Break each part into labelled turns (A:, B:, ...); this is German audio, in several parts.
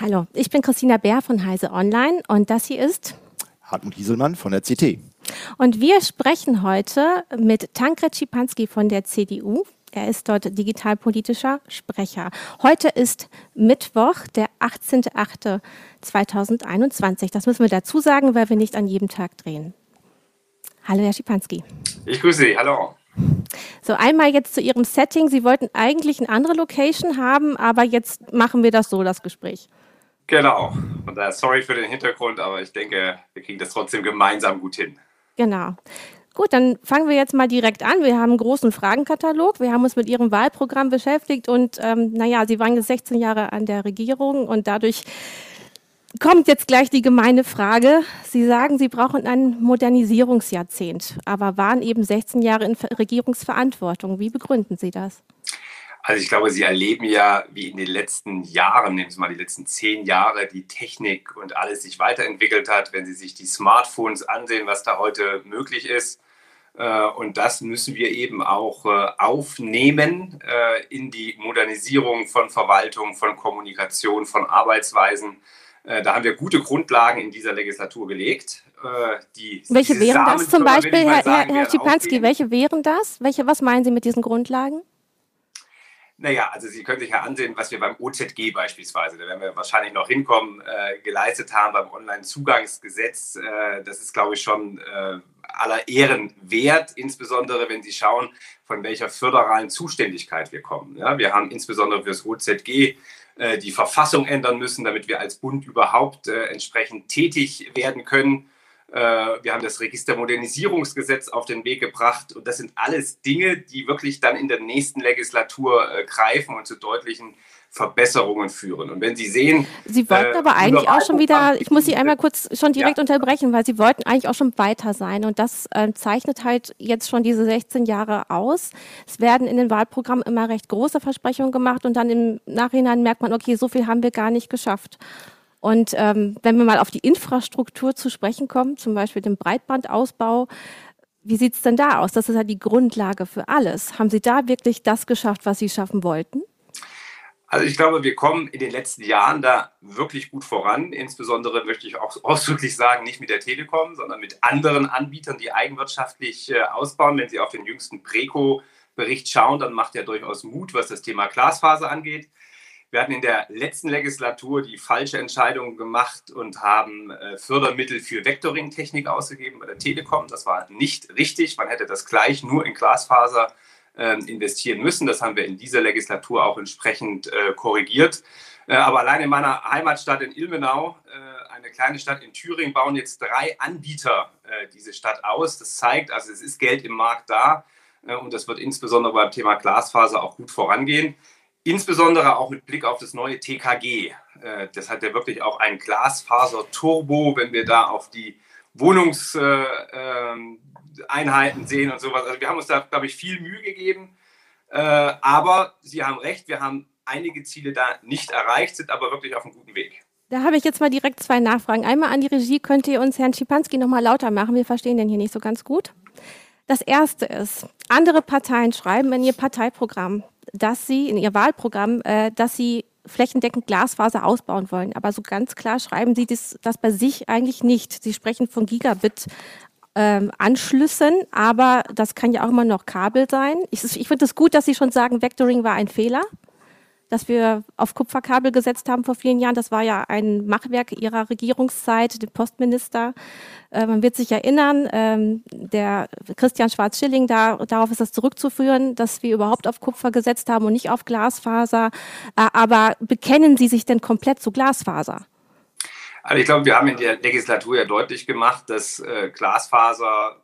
A: Hallo, ich bin Christina Bär von Heise Online und das hier ist
B: Hartmut Hieselmann von der CT.
A: Und wir sprechen heute mit Tankred Schipanski von der CDU. Er ist dort digitalpolitischer Sprecher. Heute ist Mittwoch, der 18.08.2021. Das müssen wir dazu sagen, weil wir nicht an jedem Tag drehen. Hallo, Herr Schipanski.
C: Ich grüße Sie. Hallo.
A: So, einmal jetzt zu Ihrem Setting. Sie wollten eigentlich eine andere Location haben, aber jetzt machen wir das so, das Gespräch.
C: Genau. Und daher sorry für den Hintergrund, aber ich denke, wir kriegen das trotzdem gemeinsam gut hin.
A: Genau. Gut, dann fangen wir jetzt mal direkt an. Wir haben einen großen Fragenkatalog. Wir haben uns mit Ihrem Wahlprogramm beschäftigt und ähm, naja, Sie waren jetzt 16 Jahre an der Regierung und dadurch kommt jetzt gleich die gemeine Frage. Sie sagen, Sie brauchen ein Modernisierungsjahrzehnt, aber waren eben 16 Jahre in Regierungsverantwortung. Wie begründen Sie das?
C: Also ich glaube, Sie erleben ja, wie in den letzten Jahren, nehmen Sie mal die letzten zehn Jahre, die Technik und alles sich weiterentwickelt hat. Wenn Sie sich die Smartphones ansehen, was da heute möglich ist. Äh, und das müssen wir eben auch äh, aufnehmen äh, in die Modernisierung von Verwaltung, von Kommunikation, von Arbeitsweisen. Da haben wir gute Grundlagen in dieser Legislatur gelegt.
A: Die, welche wären das zum Beispiel, Herr, sagen, Herr Schipanski, welche wären das? Welche, was meinen Sie mit diesen Grundlagen?
C: Naja, also Sie können sich ja ansehen, was wir beim OZG beispielsweise, da werden wir wahrscheinlich noch hinkommen, äh, geleistet haben beim Onlinezugangsgesetz. Äh, das ist, glaube ich, schon äh, aller Ehren wert, insbesondere wenn Sie schauen, von welcher föderalen Zuständigkeit wir kommen. Ja, wir haben insbesondere für das OZG äh, die Verfassung ändern müssen, damit wir als Bund überhaupt äh, entsprechend tätig werden können. Äh, wir haben das Registermodernisierungsgesetz auf den Weg gebracht. Und das sind alles Dinge, die wirklich dann in der nächsten Legislatur äh, greifen und zu deutlichen Verbesserungen führen. Und wenn Sie sehen.
A: Sie wollten äh, aber eigentlich auch schon wieder, ich muss Sie einmal kurz schon direkt ja. unterbrechen, weil Sie wollten eigentlich auch schon weiter sein. Und das äh, zeichnet halt jetzt schon diese 16 Jahre aus. Es werden in den Wahlprogrammen immer recht große Versprechungen gemacht und dann im Nachhinein merkt man, okay, so viel haben wir gar nicht geschafft. Und ähm, wenn wir mal auf die Infrastruktur zu sprechen kommen, zum Beispiel den Breitbandausbau, wie sieht es denn da aus? Das ist ja die Grundlage für alles. Haben Sie da wirklich das geschafft, was Sie schaffen wollten?
C: Also ich glaube, wir kommen in den letzten Jahren da wirklich gut voran. Insbesondere möchte ich auch ausdrücklich sagen, nicht mit der Telekom, sondern mit anderen Anbietern, die eigenwirtschaftlich äh, ausbauen. Wenn Sie auf den jüngsten Preco-Bericht schauen, dann macht er durchaus Mut, was das Thema Glasfaser angeht. Wir hatten in der letzten Legislatur die falsche Entscheidung gemacht und haben äh, Fördermittel für Vectoring-Technik ausgegeben bei der Telekom. Das war nicht richtig. Man hätte das gleich nur in Glasfaser ähm, investieren müssen. Das haben wir in dieser Legislatur auch entsprechend äh, korrigiert. Äh, aber allein in meiner Heimatstadt in Ilmenau, eine kleine Stadt in Thüringen, bauen jetzt drei Anbieter diese Stadt aus. Das zeigt, also es ist Geld im Markt da und das wird insbesondere beim Thema Glasfaser auch gut vorangehen. Insbesondere auch mit Blick auf das neue TKG. Äh, das hat ja wirklich auch ein Glasfaser-Turbo, wenn wir da auf die Wohnungseinheiten äh, ähm, sehen und sowas. Also wir haben uns da, glaube ich, viel Mühe gegeben. Äh, aber Sie haben recht, wir haben einige Ziele da nicht erreicht, sind aber wirklich auf einem guten Weg.
A: Da habe ich jetzt mal direkt zwei Nachfragen. Einmal an die Regie, könnt ihr uns Herrn Schipanski noch mal lauter machen? Wir verstehen den hier nicht so ganz gut. Das erste ist, andere Parteien schreiben in ihr Parteiprogramm, dass sie in ihr Wahlprogramm, äh, dass sie flächendeckend Glasfaser ausbauen wollen. Aber so ganz klar schreiben sie das, das bei sich eigentlich nicht. Sie sprechen von Gigabit. Ähm, Anschlüssen, aber das kann ja auch immer noch Kabel sein. Ich, ich finde es gut, dass Sie schon sagen, Vectoring war ein Fehler dass wir auf Kupferkabel gesetzt haben vor vielen Jahren. Das war ja ein Machwerk ihrer Regierungszeit, dem Postminister. Äh, man wird sich erinnern, ähm, der Christian Schwarz-Schilling, da, darauf ist das zurückzuführen, dass wir überhaupt auf Kupfer gesetzt haben und nicht auf Glasfaser. Äh, aber bekennen Sie sich denn komplett zu Glasfaser?
C: Also ich glaube, wir haben in der Legislatur ja deutlich gemacht, dass äh, Glasfaser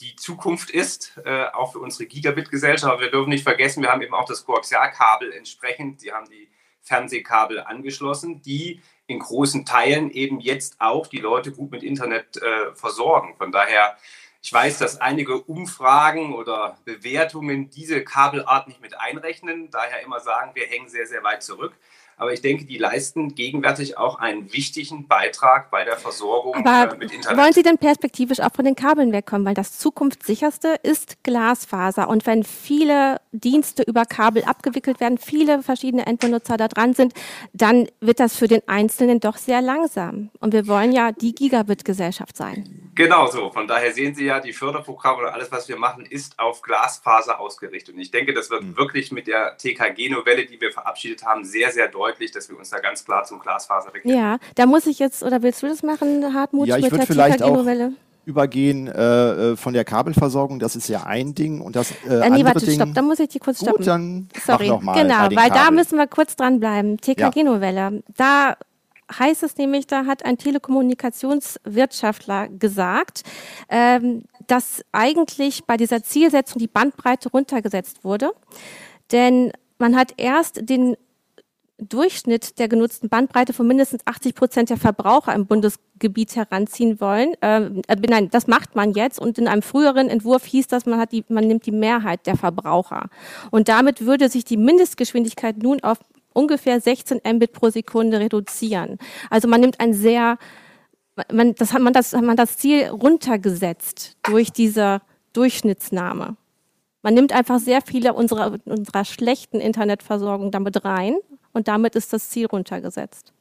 C: die Zukunft ist, äh, auch für unsere Gigabit-Gesellschaft. Wir dürfen nicht vergessen, wir haben eben auch das Koaxialkabel entsprechend. Sie haben die Fernsehkabel angeschlossen, die in großen Teilen eben jetzt auch die Leute gut mit Internet äh, versorgen. Von daher, ich weiß, dass einige Umfragen oder Bewertungen diese Kabelart nicht mit einrechnen, daher immer sagen, wir hängen sehr, sehr weit zurück. Aber ich denke, die leisten gegenwärtig auch einen wichtigen Beitrag bei der Versorgung
A: Aber äh, mit Internet. Wollen Sie denn perspektivisch auch von den Kabeln wegkommen? Weil das zukunftssicherste ist Glasfaser. Und wenn viele Dienste über Kabel abgewickelt werden, viele verschiedene Endbenutzer da dran sind, dann wird das für den Einzelnen doch sehr langsam. Und wir wollen ja die Gigabit-Gesellschaft sein.
C: Genau so. Von daher sehen Sie ja, die Förderprogramme oder alles, was wir machen, ist auf Glasfaser ausgerichtet. Und ich denke, das wird mhm. wirklich mit der TKG-Novelle, die wir verabschiedet haben, sehr, sehr deutlich, dass wir uns da ganz klar zum Glasfaser bekennen.
A: Ja, da muss ich jetzt, oder willst du das machen, Hartmut,
B: ja, ich mit der TKG-Novelle? übergehen äh, äh, von der Kabelversorgung, das ist ja ein Ding und das äh, äh, nee, warte, Ding,
A: stopp, da muss ich die kurz stoppen.
B: Gut, dann
A: Sorry,
B: noch mal
A: genau, weil Kabel. da müssen wir kurz dranbleiben. TKG-Novelle, da heißt es nämlich, da hat ein Telekommunikationswirtschaftler gesagt, ähm, dass eigentlich bei dieser Zielsetzung die Bandbreite runtergesetzt wurde. Denn man hat erst den Durchschnitt der genutzten Bandbreite von mindestens 80 Prozent der Verbraucher im Bundesgebiet heranziehen wollen. Ähm, äh, nein, das macht man jetzt und in einem früheren Entwurf hieß das, man, hat die, man nimmt die Mehrheit der Verbraucher. Und damit würde sich die Mindestgeschwindigkeit nun auf ungefähr 16 Mbit pro Sekunde reduzieren. Also man nimmt ein sehr, man, das hat man das, hat man das Ziel runtergesetzt durch diese Durchschnittsnahme. Man nimmt einfach sehr viele unserer, unserer schlechten Internetversorgung damit rein und damit ist das Ziel runtergesetzt.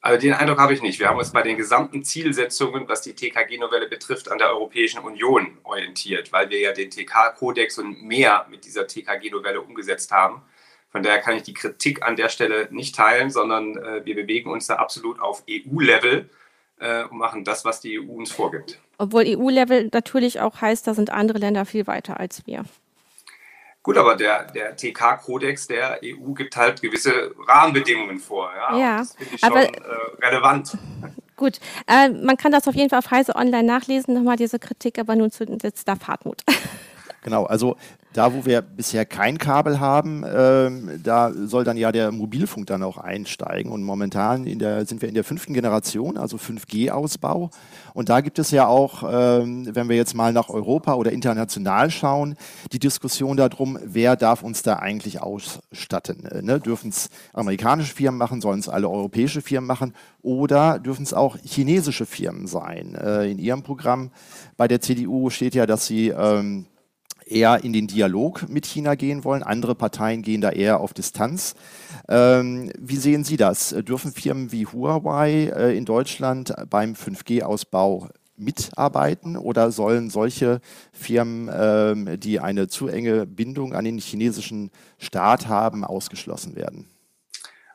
C: Also den Eindruck habe ich nicht. Wir haben uns bei den gesamten Zielsetzungen, was die TKG-Novelle betrifft, an der Europäischen Union orientiert, weil wir ja den TK-Kodex und mehr mit dieser TKG-Novelle umgesetzt haben. Von daher kann ich die Kritik an der Stelle nicht teilen, sondern äh, wir bewegen uns da absolut auf EU-Level äh, und machen das, was die EU uns vorgibt.
A: Obwohl EU-Level natürlich auch heißt, da sind andere Länder viel weiter als wir.
C: Gut, aber der, der TK-Kodex der EU gibt halt gewisse Rahmenbedingungen vor. Ja,
A: ja
C: das finde ich aber, schon äh, relevant.
A: Gut, äh, man kann das auf jeden Fall auf Heise Online nachlesen, nochmal diese Kritik, aber nun zu jetzt darf Hartmut.
B: Genau, also da, wo wir bisher kein Kabel haben, ähm, da soll dann ja der Mobilfunk dann auch einsteigen. Und momentan der, sind wir in der fünften Generation, also 5G-Ausbau. Und da gibt es ja auch, ähm, wenn wir jetzt mal nach Europa oder international schauen, die Diskussion darum, wer darf uns da eigentlich ausstatten. Äh, ne? Dürfen es amerikanische Firmen machen, sollen es alle europäische Firmen machen oder dürfen es auch chinesische Firmen sein? Äh, in Ihrem Programm bei der CDU steht ja, dass Sie ähm, eher in den Dialog mit China gehen wollen. Andere Parteien gehen da eher auf Distanz. Ähm, wie sehen Sie das? Dürfen Firmen wie Huawei äh, in Deutschland beim 5G-Ausbau mitarbeiten oder sollen solche Firmen, ähm, die eine zu enge Bindung an den chinesischen Staat haben, ausgeschlossen werden?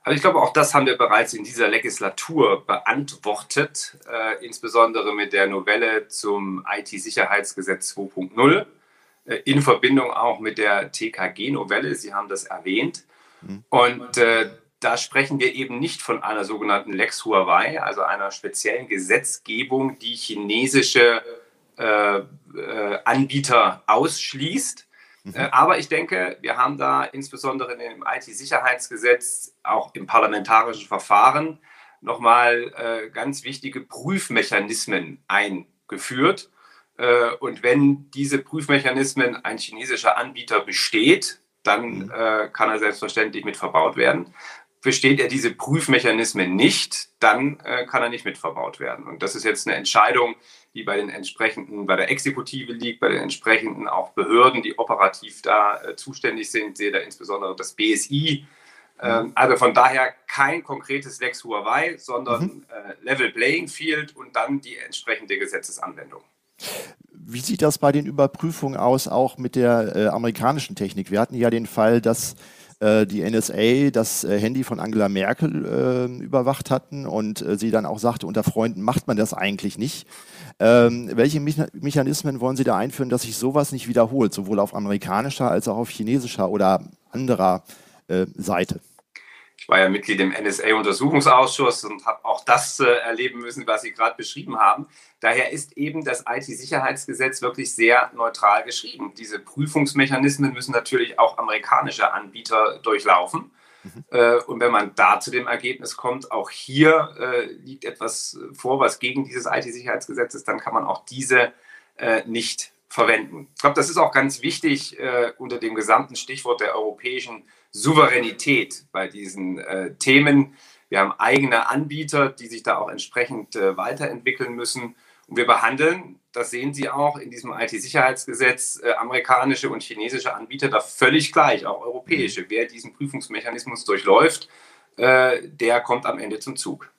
C: Also ich glaube, auch das haben wir bereits in dieser Legislatur beantwortet, äh, insbesondere mit der Novelle zum IT-Sicherheitsgesetz 2.0. Äh, in Verbindung auch mit der TKG-Novelle. Sie haben das erwähnt. Mhm. Und äh, da sprechen wir eben nicht von einer sogenannten Lex Huawei, also einer speziellen Gesetzgebung, die chinesische äh, äh, Anbieter ausschließt. Mhm. Äh, aber ich denke, wir haben da insbesondere im IT-Sicherheitsgesetz, auch im parlamentarischen Verfahren, nochmal äh, ganz wichtige Prüfmechanismen eingeführt. Äh, und wenn diese Prüfmechanismen ein chinesischer Anbieter besteht, dann mhm. äh, kann er selbstverständlich mit verbaut werden. Besteht er diese Prüfmechanismen nicht, dann äh, kann er nicht mit verbaut werden. Und das ist jetzt eine Entscheidung, die bei den entsprechenden, bei der Exekutive liegt, bei den entsprechenden auch Behörden, die operativ da zuständig sind. Sehe da insbesondere das BSI. Mhm. Ähm, also von daher kein konkretes Lex Huawei, sondern mhm. Level Playing Field und dann die entsprechende Gesetzesanwendung.
B: Wie sieht das bei den Überprüfungen aus, auch mit der äh, amerikanischen Technik? Wir hatten ja den Fall, dass äh, die NSA das äh, Handy von Angela Merkel äh, überwacht hatten und sie dann auch sagte, unter Freunden macht man das eigentlich nicht. Ähm, welche Me Mechanismen wollen Sie da einführen, dass sich sowas nicht wiederholt, sowohl auf amerikanischer als auch auf chinesischer oder anderer Seite?
C: Ich war ja Mitglied im NSA-Untersuchungsausschuss und habe auch das äh, erleben müssen, was Sie gerade beschrieben haben. Daher ist eben das IT-Sicherheitsgesetz wirklich sehr neutral geschrieben. Diese Prüfungsmechanismen müssen natürlich auch amerikanische Anbieter durchlaufen. Mhm. Äh, und wenn man da zu dem Ergebnis kommt, auch hier äh, liegt etwas vor, was gegen dieses IT-Sicherheitsgesetz ist, dann kann man auch diese äh, nicht verwenden. Ich glaube, das ist auch ganz wichtig äh, unter dem gesamten Stichwort der europäischen Souveränität bei diesen äh, Themen. Wir haben eigene Anbieter, die sich da auch entsprechend äh, weiterentwickeln müssen. Und wir behandeln, das sehen Sie auch in diesem IT-Sicherheitsgesetz, äh, amerikanische und chinesische Anbieter da völlig gleich, auch europäische. Wer diesen Prüfungsmechanismus durchläuft, äh, der kommt am Ende zum Zug.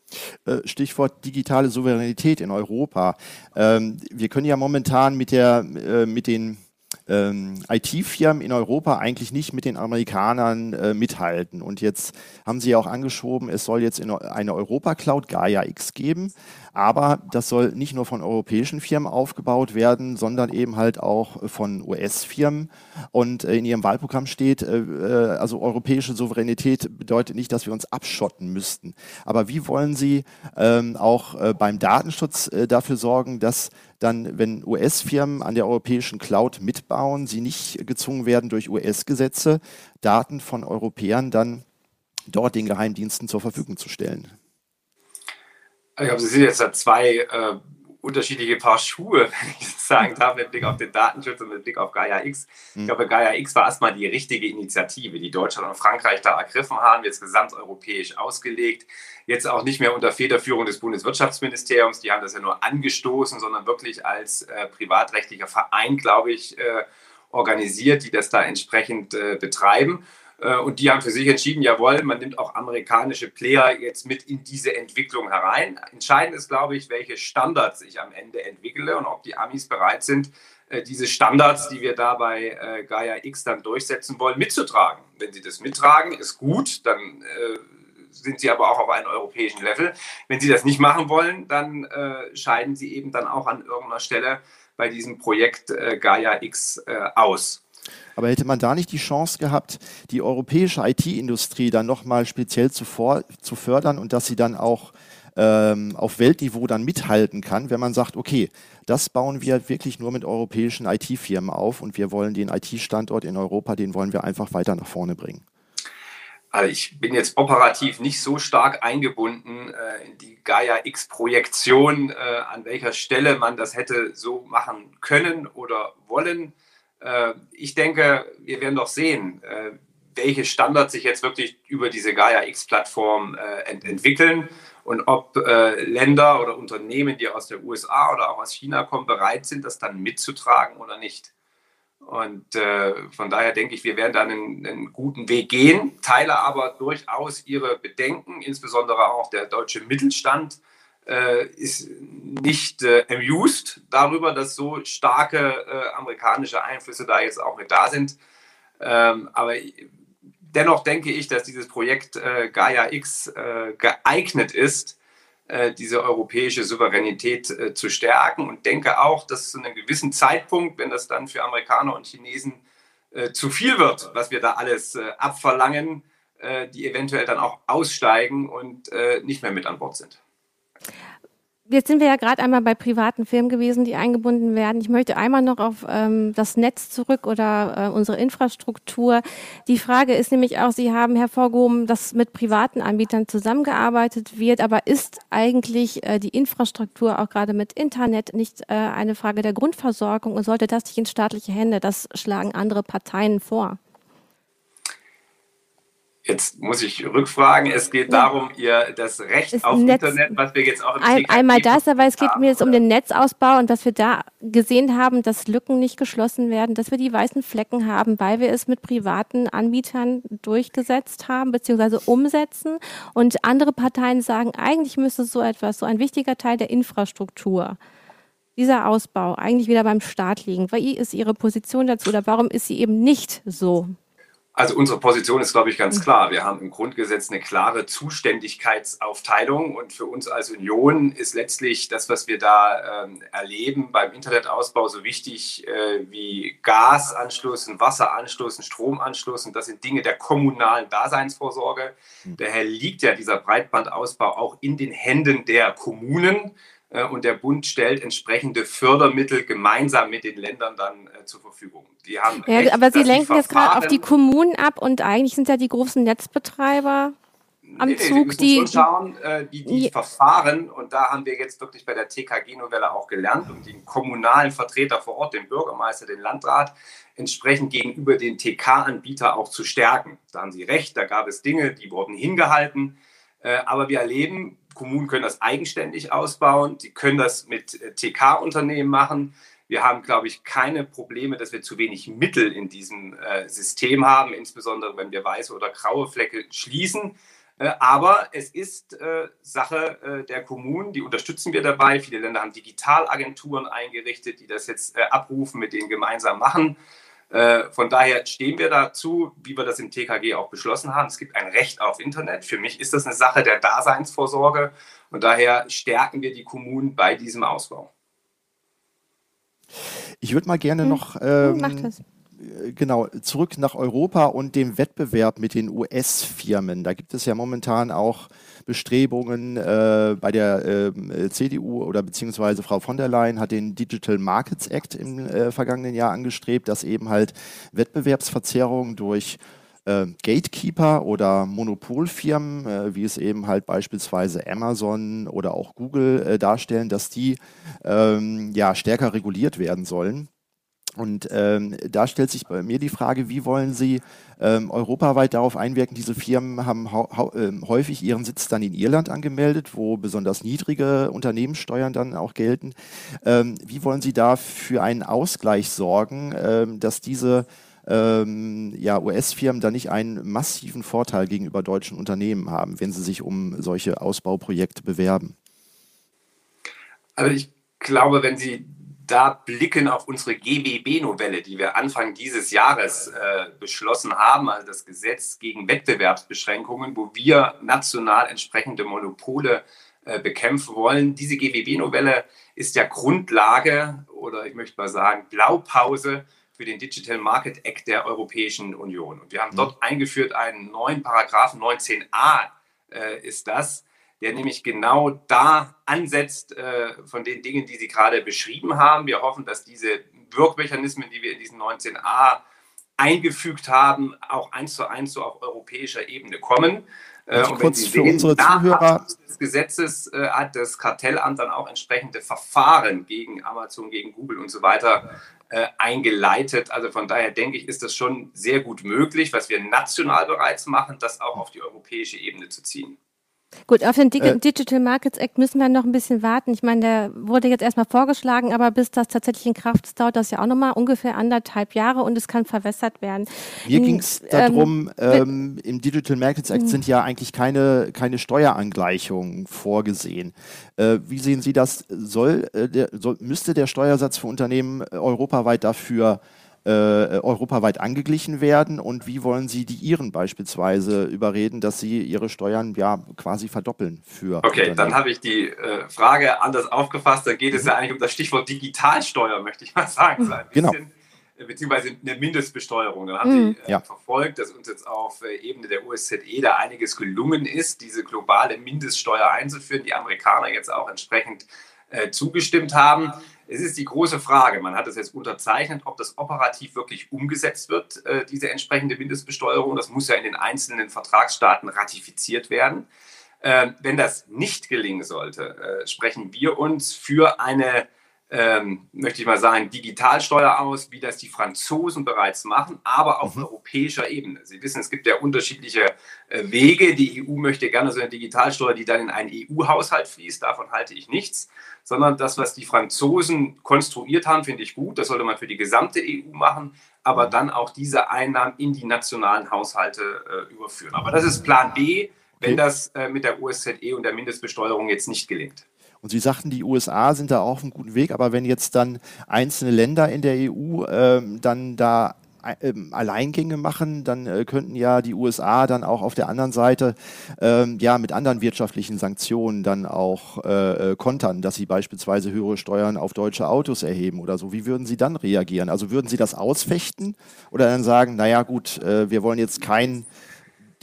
B: Äh, Stichwort digitale Souveränität in Europa. Ähm, wir können ja momentan mit, der, äh, mit den ähm, IT-Firmen in Europa eigentlich nicht mit den Amerikanern äh, mithalten. Und jetzt haben sie ja auch angeschoben, es soll jetzt eine Europa-Cloud Gaia X geben. Aber das soll nicht nur von europäischen Firmen aufgebaut werden, sondern eben halt auch von US-Firmen. Und äh, in ihrem Wahlprogramm steht, äh, äh, also europäische Souveränität bedeutet nicht, dass wir uns abschotten müssten. Aber wie wollen Sie ähm, auch beim Datenschutz dafür sorgen, dass dann, wenn US-Firmen an der europäischen Cloud mitbauen, sie nicht gezwungen werden durch US-Gesetze, Daten von Europäern dann dort den Geheimdiensten zur Verfügung zu stellen?
C: Ich glaube, Sie sind jetzt da zwei äh, unterschiedliche Paar Schuhe, wenn ich das sagen darf, mit Blick auf den Datenschutz und mit Blick auf Gaia X. Ich hm. glaube, Gaia X war erstmal die richtige Initiative, die Deutschland und Frankreich da ergriffen haben, jetzt gesamteuropäisch ausgelegt. Jetzt auch nicht mehr unter Federführung des Bundeswirtschaftsministeriums, die haben das ja nur angestoßen, sondern wirklich als äh, privatrechtlicher Verein, glaube ich, äh, organisiert, die das da entsprechend äh, betreiben. Äh, und die haben für sich entschieden, jawohl, man nimmt auch amerikanische Player jetzt mit in diese Entwicklung herein. Entscheidend ist, glaube ich, welche Standards ich am Ende entwickle und ob die Amis bereit sind, äh, diese Standards, die wir da bei äh, Gaia X dann durchsetzen wollen, mitzutragen. Wenn sie das mittragen, ist gut, dann sind sie aber auch auf einem europäischen Level. Wenn sie das nicht machen wollen, dann scheiden sie eben dann auch an irgendeiner Stelle bei diesem Projekt Gaia X aus.
B: Aber hätte man da nicht die Chance gehabt, die europäische IT-Industrie dann nochmal speziell zu, vor, zu fördern und dass sie dann auch ähm, auf Weltniveau dann mithalten kann, wenn man sagt, okay, das bauen wir wirklich nur mit europäischen IT-Firmen auf und wir wollen den IT-Standort in Europa, den wollen wir einfach weiter nach vorne bringen.
C: Also ich bin jetzt operativ nicht so stark eingebunden äh, in die Gaia X-Projektion, äh, an welcher Stelle man das hätte so machen können oder wollen. Äh, ich denke, wir werden doch sehen, äh, welche Standards sich jetzt wirklich über diese Gaia X-Plattform äh, ent entwickeln und ob Länder oder Unternehmen, die aus der USA oder auch aus China kommen, bereit sind, das dann mitzutragen oder nicht. Und äh, von daher denke ich, wir werden da einen, einen, guten Weg gehen, teile aber durchaus Ihre Bedenken, insbesondere auch der deutsche Mittelstand äh, ist nicht äh, amused darüber, dass so starke äh, amerikanische Einflüsse da jetzt auch mit da sind. Ähm, aber dennoch denke ich, dass dieses Projekt äh, Gaia X äh, geeignet ist, äh, diese europäische Souveränität zu stärken und denke auch, dass zu einem gewissen Zeitpunkt, wenn das dann für Amerikaner und Chinesen zu viel wird, was wir da alles abverlangen, die eventuell dann auch aussteigen und nicht mehr mit an Bord sind.
A: Jetzt sind wir ja gerade einmal bei privaten Firmen gewesen, die eingebunden werden. Ich möchte einmal noch auf ähm, das Netz zurück oder äh, unsere Infrastruktur. Die Frage ist nämlich auch, Sie haben hervorgehoben, dass mit privaten Anbietern zusammengearbeitet wird, aber ist eigentlich äh, die Infrastruktur auch gerade mit Internet nicht äh, eine Frage der Grundversorgung und sollte das nicht in staatliche Hände? Das schlagen andere Parteien vor.
C: Jetzt muss ich rückfragen. Es geht darum, ihr das Recht ist auf Netz, Internet, was wir jetzt auch im
A: ein, Einmal das, aber es geht haben, mir jetzt um den Netzausbau und dass wir da gesehen haben, dass Lücken nicht geschlossen werden, dass wir die weißen Flecken haben, weil wir es mit privaten Anbietern durchgesetzt haben bzw. umsetzen. Und andere Parteien sagen, eigentlich müsste so etwas, so ein wichtiger Teil der Infrastruktur, dieser Ausbau eigentlich wieder beim Staat liegen. Wie ist Ihre Position dazu oder warum ist sie eben nicht so?
C: Also unsere Position ist, glaube ich, ganz klar. Wir haben im Grundgesetz eine klare Zuständigkeitsaufteilung und für uns als Union ist letztlich das, was wir da ähm, erleben beim Internetausbau so wichtig äh, wie Gasanschluss, ein Wasseranschluss, ein Stromanschluss und das sind Dinge der kommunalen Daseinsvorsorge. Mhm. Daher liegt ja dieser Breitbandausbau auch in den Händen der Kommunen. Äh, und der Bund stellt entsprechende Fördermittel gemeinsam mit den Ländern dann äh, zur Verfügung.
A: Die haben ja, aber Sie lenken jetzt gerade auf die Kommunen ab und eigentlich sind ja die großen Netzbetreiber am nee, Zug,
C: nee, die. Schon schauen, äh, die, die Verfahren, und da haben wir jetzt wirklich bei der TKG-Novelle auch gelernt, um den kommunalen Vertreter vor Ort, den Bürgermeister, den Landrat, entsprechend gegenüber den TK-Anbieter auch zu stärken. Da haben Sie recht, da gab es Dinge, die wurden hingehalten. Äh, aber wir erleben, Kommunen können das eigenständig ausbauen, die können das mit äh, TK-Unternehmen machen. Wir haben, glaube ich, keine Probleme, dass wir zu wenig Mittel in diesem äh, System haben, insbesondere wenn wir weiße oder graue Flecke schließen. Äh, aber es ist äh, Sache äh, der Kommunen, die unterstützen wir dabei. Viele Länder haben Digitalagenturen eingerichtet, die das jetzt äh, abrufen, mit denen gemeinsam machen. Äh, von daher stehen wir dazu, wie wir das im TKG auch beschlossen haben. Es gibt ein Recht auf Internet. Für mich ist das eine Sache der Daseinsvorsorge und daher stärken wir die Kommunen bei diesem Ausbau.
B: Ich würde mal gerne hm. noch ähm, äh, genau zurück nach Europa und dem Wettbewerb mit den US-Firmen. Da gibt es ja momentan auch Bestrebungen äh, bei der äh, CDU oder beziehungsweise Frau von der Leyen hat den Digital Markets Act im äh, vergangenen Jahr angestrebt, dass eben halt Wettbewerbsverzerrungen durch äh, Gatekeeper oder Monopolfirmen, äh, wie es eben halt beispielsweise Amazon oder auch Google äh, darstellen, dass die ähm, ja stärker reguliert werden sollen. Und ähm, da stellt sich bei mir die Frage, wie wollen Sie ähm, europaweit darauf einwirken? Diese Firmen haben äh, häufig ihren Sitz dann in Irland angemeldet, wo besonders niedrige Unternehmenssteuern dann auch gelten. Ähm, wie wollen Sie da für einen Ausgleich sorgen, ähm, dass diese ähm, ja, US-Firmen da nicht einen massiven Vorteil gegenüber deutschen Unternehmen haben, wenn sie sich um solche Ausbauprojekte bewerben?
C: Also ich glaube, wenn Sie da blicken auf unsere GWB-Novelle, die wir Anfang dieses Jahres äh, beschlossen haben, also das Gesetz gegen Wettbewerbsbeschränkungen, wo wir national entsprechende Monopole äh, bekämpfen wollen. Diese GWB-Novelle ist ja Grundlage oder ich möchte mal sagen Blaupause für den Digital Market Act der Europäischen Union. Und wir haben mhm. dort eingeführt einen neuen Paragraphen 19a äh, ist das, der nämlich genau da ansetzt äh, von den Dingen, die Sie gerade beschrieben haben. Wir hoffen, dass diese Wirkmechanismen, die wir in diesen 19a eingefügt haben, auch eins zu eins so auf europäischer Ebene kommen.
B: Äh, und kurz für sehen, unsere Zuhörer.
C: des Gesetzes äh, hat das Kartellamt dann auch entsprechende Verfahren gegen Amazon, gegen Google und so weiter äh, eingeleitet. Also von daher denke ich, ist das schon sehr gut möglich, was wir national bereits machen, das auch auf die europäische Ebene zu ziehen.
A: Gut, auf den äh, Digital Markets Act müssen wir noch ein bisschen warten. Ich meine, der wurde jetzt erstmal vorgeschlagen, aber bis das tatsächlich in Kraft ist, dauert das ja auch nochmal ungefähr anderthalb Jahre und es kann verwässert werden.
B: Mir ging es darum, ähm, ähm, im Digital Markets Act sind ja eigentlich keine, keine Steuerangleichungen vorgesehen. Äh, wie sehen Sie das? Soll, äh, der, soll, müsste der Steuersatz für Unternehmen europaweit dafür äh, europaweit angeglichen werden und wie wollen Sie die Iren beispielsweise überreden, dass sie ihre Steuern ja quasi verdoppeln für.
C: Okay, dann habe ich die äh, Frage anders aufgefasst. Da geht mhm. es ja eigentlich um das Stichwort Digitalsteuer, möchte ich mal sagen. So ein
B: genau.
C: bisschen, genau. Beziehungsweise eine Mindestbesteuerung. Dann haben mhm. Sie äh, ja. verfolgt, dass uns jetzt auf äh, Ebene der OSZE da einiges gelungen ist, diese globale Mindeststeuer einzuführen, die Amerikaner jetzt auch entsprechend äh, zugestimmt haben. Es ist die große Frage, man hat es jetzt unterzeichnet, ob das operativ wirklich umgesetzt wird, äh, diese entsprechende Mindestbesteuerung. Das muss ja in den einzelnen Vertragsstaaten ratifiziert werden. Äh, wenn das nicht gelingen sollte, äh, sprechen wir uns für eine ähm, möchte ich mal sagen, Digitalsteuer aus, wie das die Franzosen bereits machen, aber auf mhm. europäischer Ebene. Sie wissen, es gibt ja unterschiedliche äh, Wege. Die EU möchte gerne so eine Digitalsteuer, die dann in einen EU-Haushalt fließt. Davon halte ich nichts, sondern das, was die Franzosen konstruiert haben, finde ich gut. Das sollte man für die gesamte EU machen, aber mhm. dann auch diese Einnahmen in die nationalen Haushalte äh, überführen. Aber das ist Plan B, wenn das äh, mit der OSZE und der Mindestbesteuerung jetzt nicht gelingt.
B: Und Sie sagten, die USA sind da auch auf einem guten Weg, aber wenn jetzt dann einzelne Länder in der EU ähm, dann da ähm, Alleingänge machen, dann äh, könnten ja die USA dann auch auf der anderen Seite ähm, ja mit anderen wirtschaftlichen Sanktionen dann auch äh, äh, kontern, dass sie beispielsweise höhere Steuern auf deutsche Autos erheben oder so. Wie würden Sie dann reagieren? Also würden Sie das ausfechten oder dann sagen, naja gut, äh, wir wollen jetzt kein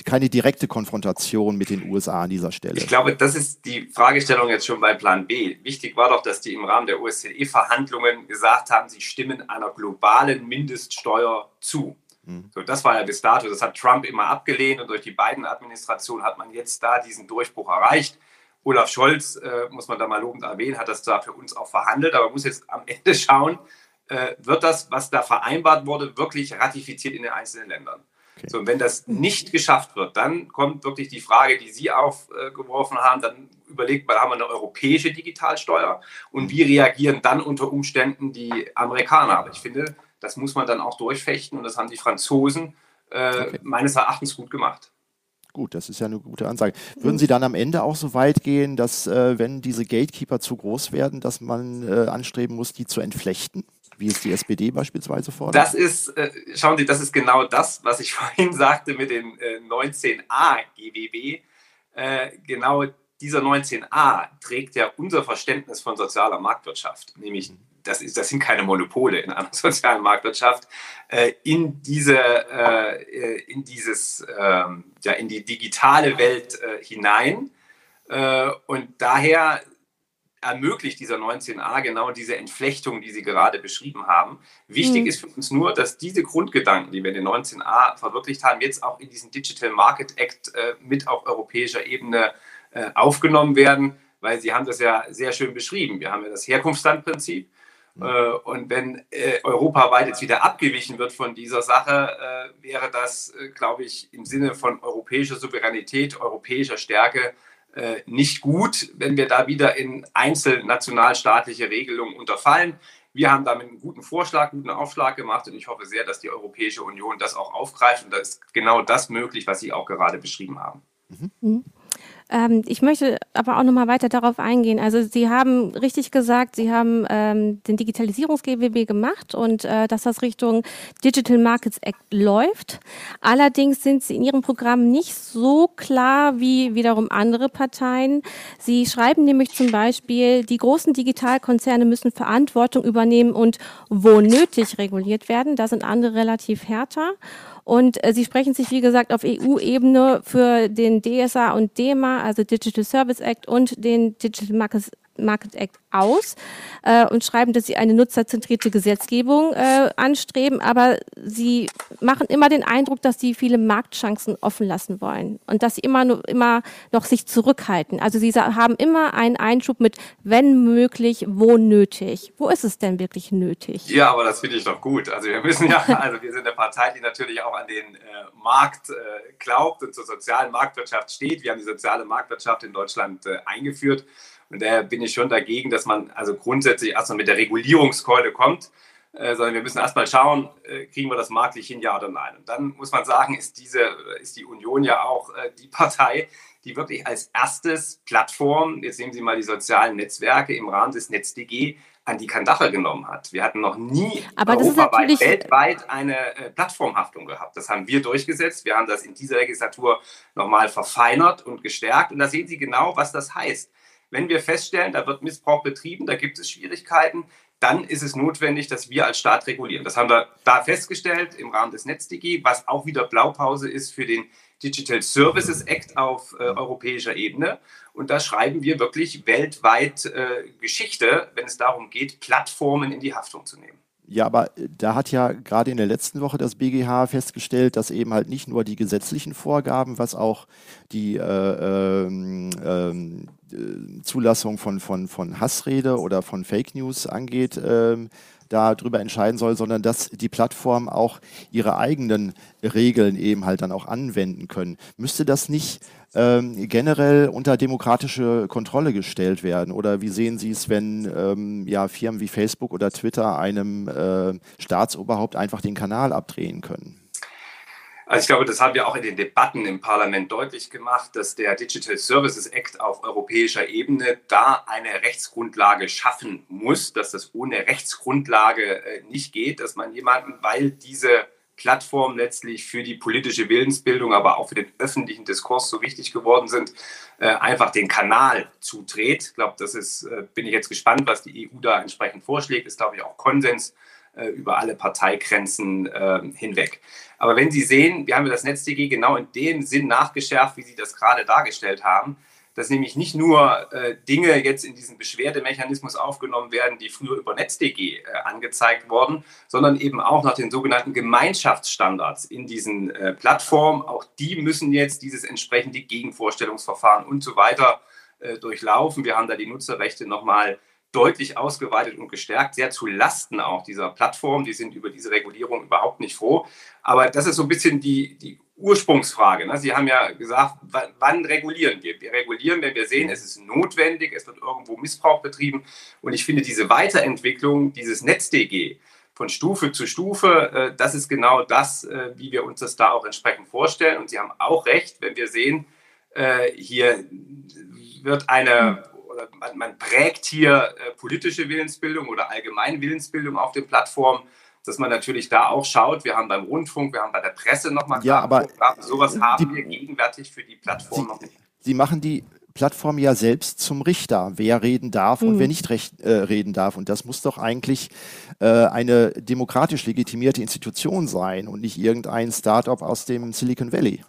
B: keine direkte Konfrontation mit den USA an dieser Stelle.
C: Ich glaube, das ist die Fragestellung jetzt schon bei Plan B. Wichtig war doch, dass die im Rahmen der OSZE-Verhandlungen gesagt haben, sie stimmen einer globalen Mindeststeuer zu. Mhm. So, das war ja bis dato, das hat Trump immer abgelehnt und durch die beiden Administrationen hat man jetzt da diesen Durchbruch erreicht. Olaf Scholz, äh, muss man da mal lobend erwähnen, hat das da für uns auch verhandelt, aber man muss jetzt am Ende schauen, äh, wird das, was da vereinbart wurde, wirklich ratifiziert in den einzelnen Ländern. Okay. So, und wenn das nicht geschafft wird, dann kommt wirklich die Frage, die Sie aufgeworfen haben, dann überlegt man, haben wir eine europäische Digitalsteuer und wie reagieren dann unter Umständen die Amerikaner? Aber ich finde, das muss man dann auch durchfechten und das haben die Franzosen äh, okay. meines Erachtens gut gemacht.
B: Gut, das ist ja eine gute Ansage. Würden Sie dann am Ende auch so weit gehen, dass äh, wenn diese Gatekeeper zu groß werden, dass man äh, anstreben muss, die zu entflechten? Wie es die SPD beispielsweise fordert?
C: Das ist, äh, schauen Sie, das ist genau das, was ich vorhin sagte mit den äh, 19a GBB. Äh, genau dieser 19a trägt ja unser Verständnis von sozialer Marktwirtschaft, nämlich das, ist, das sind keine Monopole in einer sozialen Marktwirtschaft, äh, in, diese, äh, in, dieses, ähm, ja, in die digitale Welt äh, hinein. und daher ermöglicht dieser 19a genau diese Entflechtung, die Sie gerade beschrieben haben. Wichtig mhm. ist für uns nur, dass diese Grundgedanken, die wir in den 19a verwirklicht haben, jetzt auch in diesen Digital Market Act äh, mit auf europäischer Ebene äh, aufgenommen werden, weil Sie haben das ja sehr schön beschrieben. Wir haben ja das Herkunftslandprinzip. Mhm. Äh, und wenn äh, europaweit jetzt wieder abgewichen wird von dieser Sache, äh, wäre das, glaube ich, im Sinne von europäischer Souveränität, europäischer Stärke äh, nicht gut, wenn wir da wieder in einzelnationalstaatliche Regelungen unterfallen. Wir haben damit einen guten Vorschlag, einen guten Aufschlag gemacht und ich hoffe sehr, dass die Europäische Union das auch aufgreift und da ist genau das möglich, was Sie auch gerade beschrieben haben.
A: Mhm. Ähm, ich möchte aber auch noch mal weiter darauf eingehen. Also Sie haben richtig gesagt, Sie haben ähm, den Digitalisierungs-GWB gemacht und äh, dass das Richtung Digital Markets Act läuft. Allerdings sind Sie in Ihrem Programm nicht so klar wie wiederum andere Parteien. Sie schreiben nämlich zum Beispiel, die großen Digitalkonzerne müssen Verantwortung übernehmen und wo nötig reguliert werden. Da sind andere relativ härter. Und äh, sie sprechen sich, wie gesagt, auf EU-Ebene für den DSA und DEMA, also Digital Service Act und den Digital Markets Market Act aus äh, und schreiben, dass sie eine nutzerzentrierte Gesetzgebung äh, anstreben, aber sie machen immer den Eindruck, dass sie viele Marktchancen offen lassen wollen und dass sie immer, nur, immer noch sich zurückhalten. Also sie haben immer einen Einschub mit, wenn möglich, wo nötig. Wo ist es denn wirklich nötig?
C: Ja, aber das finde ich doch gut. Also wir müssen ja, also wir sind eine Partei, die natürlich auch an den äh, Markt äh, glaubt und zur sozialen Marktwirtschaft steht. Wir haben die soziale Marktwirtschaft in Deutschland äh, eingeführt. Und daher bin ich schon dagegen, dass man also grundsätzlich erstmal mit der Regulierungskeule kommt, äh, sondern wir müssen erstmal schauen, äh, kriegen wir das marktlich hin, ja oder nein. Und dann muss man sagen, ist, diese, ist die Union ja auch äh, die Partei, die wirklich als erstes Plattform, jetzt nehmen Sie mal die sozialen Netzwerke im Rahmen des NetzDG, an die Kandache genommen hat. Wir hatten noch nie
A: Aber europaweit,
C: weltweit eine äh, Plattformhaftung gehabt. Das haben wir durchgesetzt. Wir haben das in dieser Legislatur nochmal verfeinert und gestärkt. Und da sehen Sie genau, was das heißt. Wenn wir feststellen, da wird Missbrauch betrieben, da gibt es Schwierigkeiten, dann ist es notwendig, dass wir als Staat regulieren. Das haben wir da festgestellt im Rahmen des NetzDG, was auch wieder Blaupause ist für den Digital Services Act auf äh, europäischer Ebene. Und da schreiben wir wirklich weltweit äh, Geschichte, wenn es darum geht, Plattformen in die Haftung zu nehmen.
B: Ja, aber äh, da hat ja gerade in der letzten Woche das BGH festgestellt, dass eben halt nicht nur die gesetzlichen Vorgaben, was auch die äh, ähm, ähm, äh, Zulassung von, von, von Hassrede oder von Fake News angeht, ähm, darüber entscheiden soll, sondern dass die Plattformen auch ihre eigenen Regeln eben halt dann auch anwenden können. Müsste das nicht ähm, generell unter demokratische Kontrolle gestellt werden? Oder wie sehen Sie es, wenn ähm, ja, Firmen wie Facebook oder Twitter einem äh, Staatsoberhaupt einfach den Kanal abdrehen können?
C: Also ich glaube, das haben wir auch in den Debatten im Parlament deutlich gemacht, dass der Digital Services Act auf europäischer Ebene da eine Rechtsgrundlage schaffen muss, dass das ohne Rechtsgrundlage äh, nicht geht, dass man jemanden, weil diese Plattformen letztlich für die politische Willensbildung, aber auch für den öffentlichen Diskurs so wichtig geworden sind, äh, einfach den Kanal zudreht. Ich glaube, das ist, äh, bin ich jetzt gespannt, was die EU da entsprechend vorschlägt. Ist, glaube ich, auch Konsens über alle Parteigrenzen hinweg. Aber wenn Sie sehen, wir haben das NetzDG genau in dem Sinn nachgeschärft, wie Sie das gerade dargestellt haben, dass nämlich nicht nur äh, Dinge jetzt in diesen Beschwerdemechanismus aufgenommen werden, die früher über NetzDG äh, angezeigt wurden, sondern eben auch nach den sogenannten Gemeinschaftsstandards in diesen äh, Plattformen. Auch die müssen jetzt dieses entsprechende Gegenvorstellungsverfahren und so weiter äh, durchlaufen. Wir haben da die Nutzerrechte nochmal deutlich ausgeweitet und gestärkt, sehr zu Lasten auch dieser Plattform. Die sind über diese Regulierung überhaupt nicht froh. Aber das ist so ein bisschen die, die Ursprungsfrage. Ne? Sie haben ja gesagt, wann, regulieren wir? Wir regulieren, wenn wir sehen, es ist notwendig, es wird irgendwo Missbrauch betrieben. Und ich finde diese Weiterentwicklung dieses NetzDG von Stufe zu Stufe, äh, das ist genau das, äh, wie wir uns das da auch entsprechend vorstellen. Und Sie haben auch recht, wenn wir sehen, äh, hier wird eine oder man, man prägt hier politische Willensbildung oder allgemeine Willensbildung auf den Plattformen dass man natürlich da auch schaut. Wir haben beim Rundfunk, wir haben bei der Presse nochmal
B: ja, aber
C: sowas haben die, wir gegenwärtig für die Plattform
B: Sie,
C: noch nicht.
B: Sie machen die Plattform ja selbst zum Richter, wer reden darf und wer mhm. nicht recht, äh, reden darf. Und das muss doch eigentlich äh, eine demokratisch legitimierte Institution sein und nicht irgendein Startup aus dem Silicon Valley.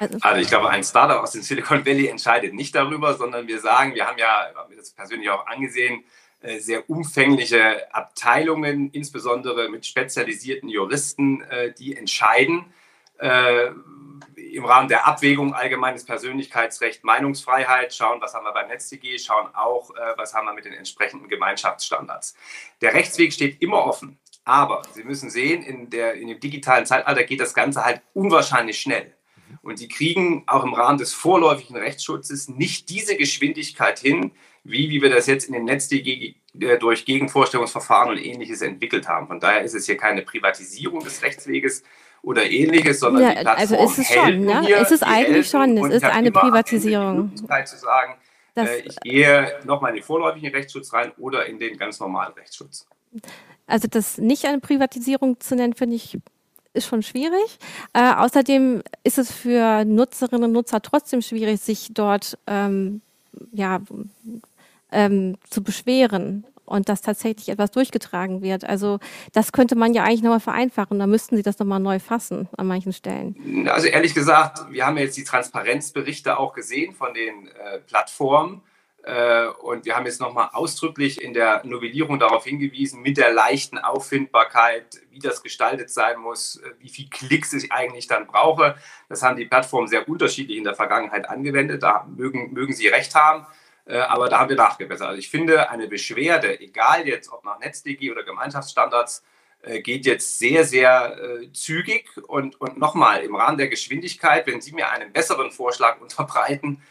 C: Also, ich glaube, ein Startup aus dem Silicon Valley entscheidet nicht darüber, sondern wir sagen, wir haben ja, haben wir das persönlich auch angesehen, äh, sehr umfängliche Abteilungen, insbesondere mit spezialisierten Juristen, äh, die entscheiden äh, im Rahmen der Abwägung allgemeines Persönlichkeitsrecht, Meinungsfreiheit, schauen, was haben wir beim NetzDG, schauen auch, was haben wir mit den entsprechenden Gemeinschaftsstandards. Der Rechtsweg steht immer offen, aber Sie müssen sehen, in, der, in dem digitalen Zeitalter geht das Ganze halt unwahrscheinlich schnell. Und Sie kriegen auch im Rahmen des vorläufigen Rechtsschutzes nicht diese Geschwindigkeit hin, wie, wie wir das jetzt in dem NetzDG äh, durch Gegenvorstellungsverfahren und ähnliches entwickelt haben. Von daher ist es hier keine Privatisierung des Rechtsweges oder ähnliches, sondern
A: ja, die Plattform also ist es schon, ne? Hier, es ist eigentlich schon, es ist eine Privatisierung.
C: Die zu sagen, das, äh, ich gehe nochmal in den vorläufigen Rechtsschutz rein oder in den ganz normalen Rechtsschutz.
A: Also das nicht eine Privatisierung zu nennen, finde ich ist schon schwierig. Äh, außerdem ist es für Nutzerinnen und Nutzer trotzdem schwierig, sich dort ähm, ja, ähm, zu beschweren und dass tatsächlich etwas durchgetragen wird. Also das könnte man ja eigentlich nochmal vereinfachen. Da müssten Sie das nochmal neu fassen an manchen Stellen.
C: Also ehrlich gesagt, wir haben jetzt die Transparenzberichte auch gesehen von den äh, Plattformen. Äh, und wir haben jetzt nochmal ausdrücklich in der Novellierung darauf hingewiesen, mit der leichten Auffindbarkeit, wie das gestaltet sein muss, äh, wie viel Klicks ich eigentlich dann brauche. Das haben die Plattformen sehr unterschiedlich in der Vergangenheit angewendet. Da mögen, mögen sie recht haben. Äh, aber da haben wir nachgebessert. Also ich finde, eine Beschwerde, egal jetzt ob nach NetzDG oder Gemeinschaftsstandards, geht jetzt sehr, sehr zügig. Und, und nochmal, im Rahmen der Geschwindigkeit, wenn Sie mir einen besseren Vorschlag unterbreiten,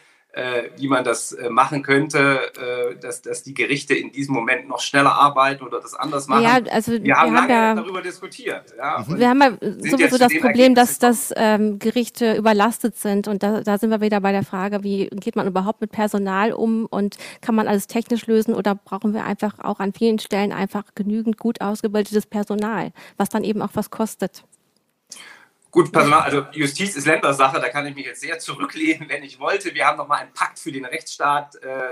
C: wie man das äh, machen könnte, äh, dass, dass die Gerichte in diesem Moment noch schneller arbeiten oder das anders machen.
A: Ja, also wir,
C: wir haben,
A: haben
C: ja, darüber diskutiert. Ja,
A: wir haben ja sowieso das Problem, dass, dass ähm, Gerichte überlastet sind und da, da sind wir wieder bei der Frage, wie geht man überhaupt mit Personal um und kann man alles technisch lösen oder brauchen wir einfach auch an vielen Stellen einfach genügend gut ausgebildetes Personal, was dann eben auch was kostet.
C: Gut, Personal, also Justiz ist Ländersache, da kann ich mich jetzt sehr zurücklehnen, wenn ich wollte. Wir haben nochmal einen Pakt für den Rechtsstaat äh, äh,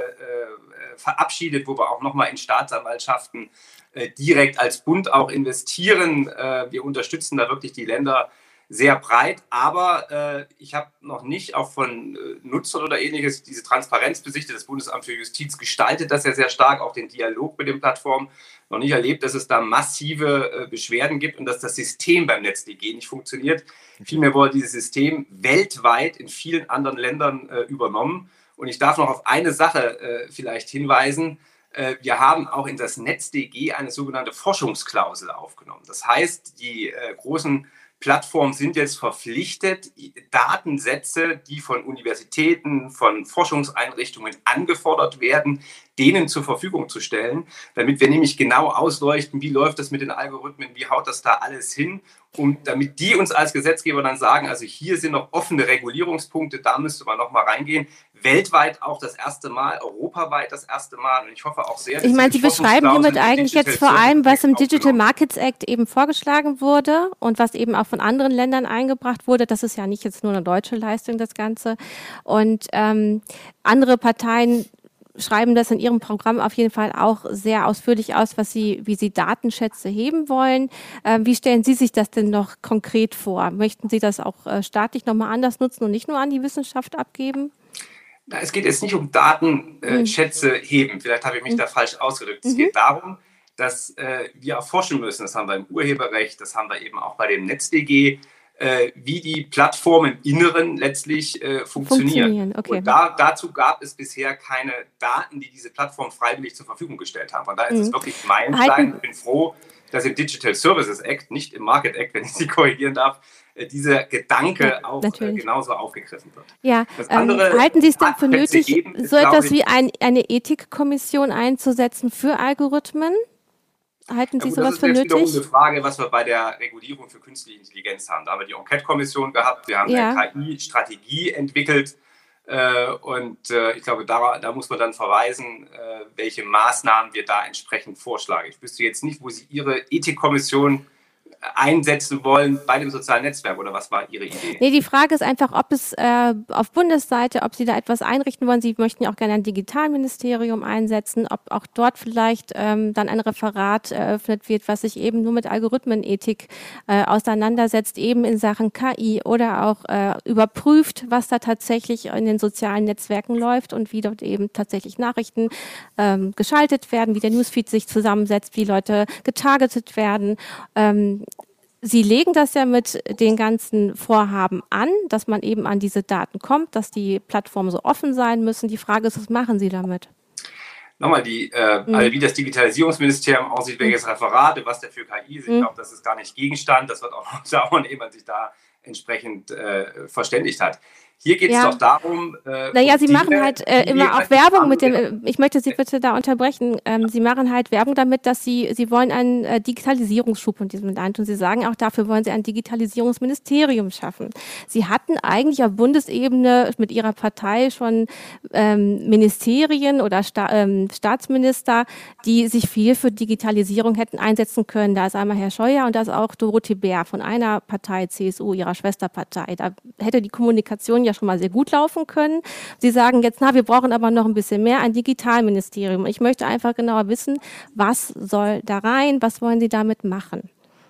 C: verabschiedet, wo wir auch nochmal in Staatsanwaltschaften äh, direkt als Bund auch investieren. Äh, wir unterstützen da wirklich die Länder sehr breit, aber äh, ich habe noch nicht auch von äh, Nutzern oder ähnliches diese Transparenzbesichte. Das Bundesamt für Justiz gestaltet das ja sehr stark, auch den Dialog mit den Plattformen. Noch nicht erlebt, dass es da massive äh, Beschwerden gibt und dass das System beim NetzDG nicht funktioniert. Vielmehr wurde dieses System weltweit in vielen anderen Ländern äh, übernommen. Und ich darf noch auf eine Sache äh, vielleicht hinweisen. Äh, wir haben auch in das NetzDG eine sogenannte Forschungsklausel aufgenommen. Das heißt, die großen Plattformen sind jetzt verpflichtet, Datensätze, die von Universitäten, von Forschungseinrichtungen angefordert werden, denen zur Verfügung zu stellen, damit wir nämlich genau ausleuchten, wie läuft das mit den Algorithmen, wie haut das da alles hin, um, damit die uns als Gesetzgeber dann sagen, also hier sind noch offene Regulierungspunkte, da müsste man noch mal reingehen. Weltweit auch das erste Mal, europaweit das erste Mal und ich hoffe auch sehr.
A: Ich meine, Sie beschreiben hiermit eigentlich jetzt vor allem, was im Digital Markets Act eben vorgeschlagen wurde und was eben auch von anderen Ländern eingebracht wurde. Das ist ja nicht jetzt nur eine deutsche Leistung, das Ganze. Und ähm, andere Parteien schreiben das in ihrem Programm auf jeden Fall auch sehr ausführlich aus, was sie, wie sie Datenschätze heben wollen. Ähm, wie stellen Sie sich das denn noch konkret vor? Möchten Sie das auch äh, staatlich nochmal anders nutzen und nicht nur an die Wissenschaft abgeben?
C: Na, es geht jetzt nicht um Datenschätze äh, heben. Vielleicht habe ich mich mhm. da falsch ausgedrückt. Es mhm. geht darum, dass äh, wir erforschen müssen. Das haben wir im Urheberrecht, das haben wir eben auch bei dem NetzDG, äh, wie die Plattformen im Inneren letztlich äh, funktionieren. funktionieren. Okay. Und da, dazu gab es bisher keine Daten, die diese Plattform freiwillig zur Verfügung gestellt haben. Von daher ist mhm. es wirklich Meilenstein. Ich bin froh, dass im Digital Services Act, nicht im Market Act, wenn ich Sie korrigieren darf, äh, dieser Gedanke ja, auch äh, natürlich. genauso aufgegriffen wird.
A: Ja, ähm, halten Sie es denn für nötig, so etwas wie ein, eine Ethikkommission einzusetzen für Algorithmen? Halten Sie ja, sowas für nötig? Das ist
C: eine Frage, was wir bei der Regulierung für künstliche Intelligenz haben. Da haben wir die Enquete-Kommission gehabt, wir haben ja. eine KI-Strategie entwickelt. Äh, und äh, ich glaube, da, da, muss man dann verweisen, äh, welche Maßnahmen wir da entsprechend vorschlagen. Ich wüsste jetzt nicht, wo Sie Ihre Ethikkommission einsetzen wollen bei dem sozialen Netzwerk oder was war Ihre Idee?
A: Nee, die Frage ist einfach, ob es äh, auf Bundesseite, ob Sie da etwas einrichten wollen. Sie möchten ja auch gerne ein Digitalministerium einsetzen, ob auch dort vielleicht ähm, dann ein Referat eröffnet wird, was sich eben nur mit Algorithmenethik äh, auseinandersetzt, eben in Sachen KI oder auch äh, überprüft, was da tatsächlich in den sozialen Netzwerken läuft und wie dort eben tatsächlich Nachrichten ähm, geschaltet werden, wie der Newsfeed sich zusammensetzt, wie Leute getargetet werden. Ähm, Sie legen das ja mit den ganzen Vorhaben an, dass man eben an diese Daten kommt, dass die Plattformen so offen sein müssen. Die Frage ist, was machen Sie damit?
C: Nochmal, die, äh, mhm. also wie das Digitalisierungsministerium aussieht, welches Referat, was der für KI ist, ich mhm. glaube, das ist gar nicht Gegenstand. Das wird auch noch dauern, ehe man sich da entsprechend äh, verständigt hat. Hier geht es ja. doch darum.
A: Äh, naja, Sie machen halt äh, immer auch Werbung mit dem. Äh, ich möchte Sie bitte da unterbrechen. Ähm, Sie machen halt Werbung damit, dass Sie Sie wollen einen äh, Digitalisierungsschub in diesem Land und Sie sagen auch dafür wollen Sie ein Digitalisierungsministerium schaffen. Sie hatten eigentlich auf Bundesebene mit Ihrer Partei schon ähm, Ministerien oder Sta ähm, Staatsminister, die sich viel für Digitalisierung hätten einsetzen können. Da ist einmal Herr Scheuer und da ist auch Dorothee Bär von einer Partei CSU, ihrer Schwesterpartei. Da hätte die Kommunikation ja ja schon mal sehr gut laufen können. Sie sagen jetzt, na, wir brauchen aber noch ein bisschen mehr, ein Digitalministerium. Ich möchte einfach genauer wissen, was soll da rein, was wollen Sie damit machen?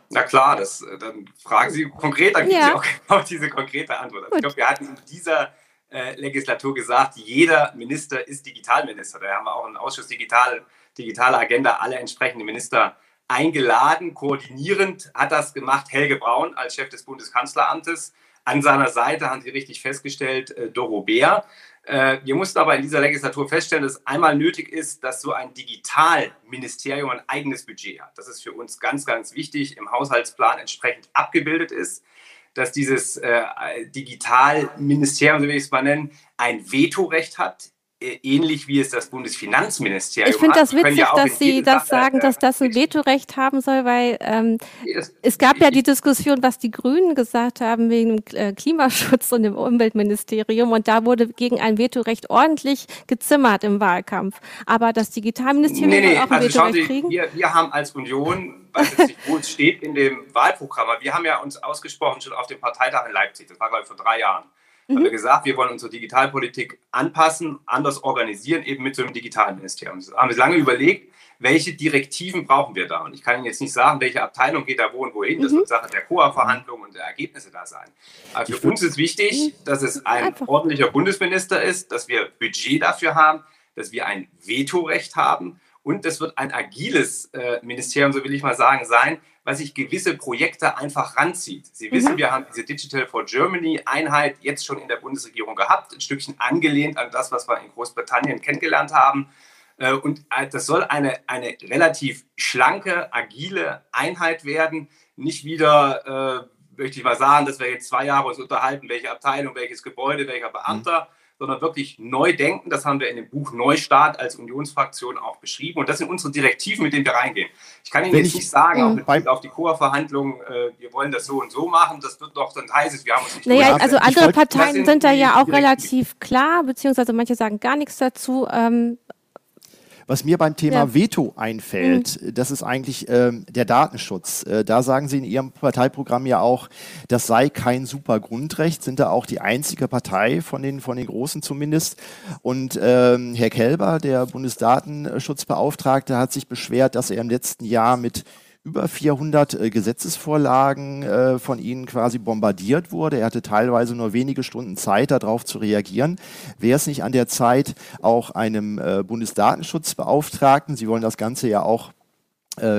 C: Na klar, das, äh, dann fragen Sie konkret, dann ja. geben Sie auch genau diese konkrete Antwort. Also ich glaube, wir hatten in dieser äh, Legislatur gesagt, jeder Minister ist Digitalminister. Da haben wir auch einen Ausschuss Digital, Digitale Agenda, alle entsprechenden Minister eingeladen. Koordinierend hat das gemacht Helge Braun als Chef des Bundeskanzleramtes. An seiner Seite haben Sie richtig festgestellt, äh, Doro Bär. Äh, wir mussten aber in dieser Legislatur feststellen, dass es einmal nötig ist, dass so ein Digitalministerium ein eigenes Budget hat. Das ist für uns ganz, ganz wichtig, im Haushaltsplan entsprechend abgebildet ist, dass dieses äh, Digitalministerium, so will ich es mal nennen, ein Vetorecht hat ähnlich wie es das Bundesfinanzministerium
A: Ich finde das witzig, ja dass Sie das Sache, sagen, dass das ein Vetorecht haben soll, weil ähm, es gab ja die Diskussion, was die Grünen gesagt haben wegen dem äh, Klimaschutz und dem Umweltministerium. Und da wurde gegen ein Vetorecht ordentlich gezimmert im Wahlkampf. Aber das Digitalministerium nee, nee, auch ein also Vetorecht Sie, kriegen?
C: Wir, wir haben als Union, weiß jetzt nicht, wo es steht in dem Wahlprogramm, aber wir haben ja uns ausgesprochen schon auf dem Parteitag in Leipzig, das war glaube ich vor drei Jahren mhm. haben wir gesagt, wir wollen unsere Digitalpolitik anpassen, anders organisieren, eben mit so einem Digitalministerium. Das haben wir lange überlegt, welche Direktiven brauchen wir da? Und ich kann Ihnen jetzt nicht sagen, welche Abteilung geht da wo und wohin. Das mhm. wird Sache der COA-Verhandlungen und der Ergebnisse da sein. Aber für uns ist wichtig, mhm. dass es ein Einfach. ordentlicher Bundesminister ist, dass wir Budget dafür haben, dass wir ein Vetorecht haben und es wird ein agiles äh, Ministerium, so will ich mal sagen, sein, weil sich gewisse Projekte einfach ranzieht. Sie mhm. wissen, wir haben diese Digital for Germany Einheit jetzt schon in der Bundesregierung gehabt, ein Stückchen angelehnt an das, was wir in Großbritannien kennengelernt haben. Äh, und äh, das soll eine, eine relativ schlanke, agile Einheit werden, nicht wieder, äh, möchte ich mal sagen, dass wir jetzt zwei Jahre uns unterhalten, welche Abteilung, welches Gebäude, welcher Beamter. Mhm sondern wirklich neu denken. Das haben wir in dem Buch Neustart als Unionsfraktion auch beschrieben. Und das sind unsere Direktiven, mit denen wir reingehen. Ich kann Ihnen Wenn jetzt nicht sagen, auch mit Blick auf die COA-Verhandlungen, äh, wir wollen das so und so machen. Das wird doch, dann heißt es, wir haben uns nicht
A: Naja, also andere Parteien sind, sind da ja auch relativ klar, beziehungsweise manche sagen gar nichts dazu. Ähm,
B: was mir beim Thema ja. Veto einfällt, mhm. das ist eigentlich ähm, der Datenschutz. Äh, da sagen Sie in Ihrem Parteiprogramm ja auch, das sei kein super Grundrecht, sind da auch die einzige Partei von den, von den Großen zumindest. Und ähm, Herr Kelber, der Bundesdatenschutzbeauftragte, hat sich beschwert, dass er im letzten Jahr mit über 400 äh, Gesetzesvorlagen äh, von Ihnen quasi bombardiert wurde. Er hatte teilweise nur wenige Stunden Zeit, darauf zu reagieren. Wäre es nicht an der Zeit, auch einem äh, Bundesdatenschutzbeauftragten, Sie wollen das Ganze ja auch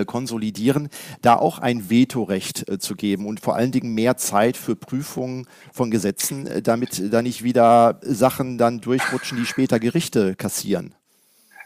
B: konsolidieren, da auch ein Vetorecht zu geben und vor allen Dingen mehr Zeit für Prüfungen von Gesetzen, damit da nicht wieder Sachen dann durchrutschen, die später Gerichte kassieren.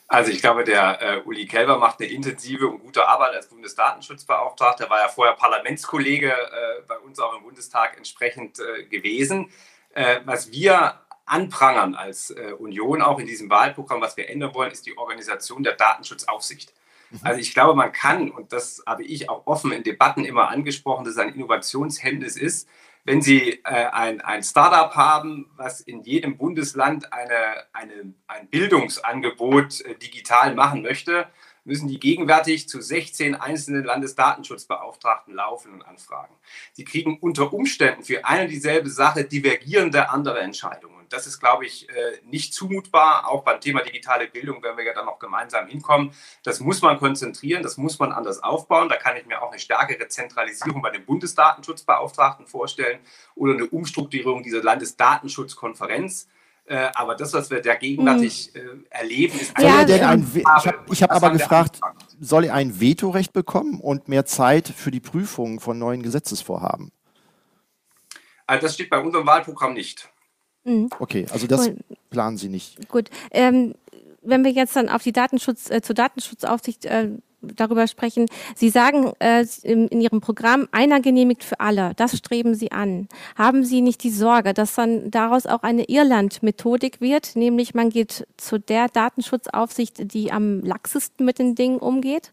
C: Also ich glaube, der äh, Uli Kelber macht eine intensive und gute Arbeit als Bundesdatenschutzbeauftragter. Er war ja vorher Parlamentskollege äh, bei uns auch im Bundestag entsprechend äh, gewesen. Äh, was wir anprangern als äh, Union auch in diesem Wahlprogramm, was wir ändern wollen, ist die Organisation der Datenschutzaufsicht. Mhm. Also ich glaube, man kann, und das habe ich auch offen in Debatten immer angesprochen, dass es ein Innovationshemmnis ist, wenn Sie äh, ein, ein Startup haben, was in jedem Bundesland eine, eine, ein Bildungsangebot äh, digital machen möchte, müssen die gegenwärtig zu 16 einzelnen Landesdatenschutzbeauftragten laufen und anfragen. Sie kriegen unter Umständen für eine dieselbe Sache divergierende andere Entscheidungen. Und das ist, glaube ich, äh, nicht zumutbar. Auch beim Thema digitale Bildung werden wir ja dann noch gemeinsam hinkommen. Das muss man konzentrieren, das muss man anders aufbauen. Da kann ich mir auch eine stärkere Zentralisierung bei dem Bundesdatenschutzbeauftragten vorstellen oder eine Umstrukturierung dieser Landesdatenschutzkonferenz. Äh, aber das, was wir da gegenwärtig mhm. äh, erleben, ist
B: ja, denn ein Ich habe hab aber gefragt, soll er ein Vetorecht bekommen und mehr Zeit für die Prüfung von neuen Gesetzesvorhaben?
C: Also das steht bei unserem Wahlprogramm nicht.
B: Mhm. Okay, also das Gut. planen Sie nicht.
A: Gut. Ähm, wenn wir jetzt dann auf die Datenschutz, äh, zur Datenschutzaufsicht äh, darüber sprechen. Sie sagen äh, in, in, Ihrem Programm, einer genehmigt für alle. Das streben Sie an. Haben Sie nicht die Sorge, dass dann daraus auch eine Irland-Methodik wird, nämlich man geht zu der Datenschutzaufsicht, die am laxesten mit den Dingen umgeht?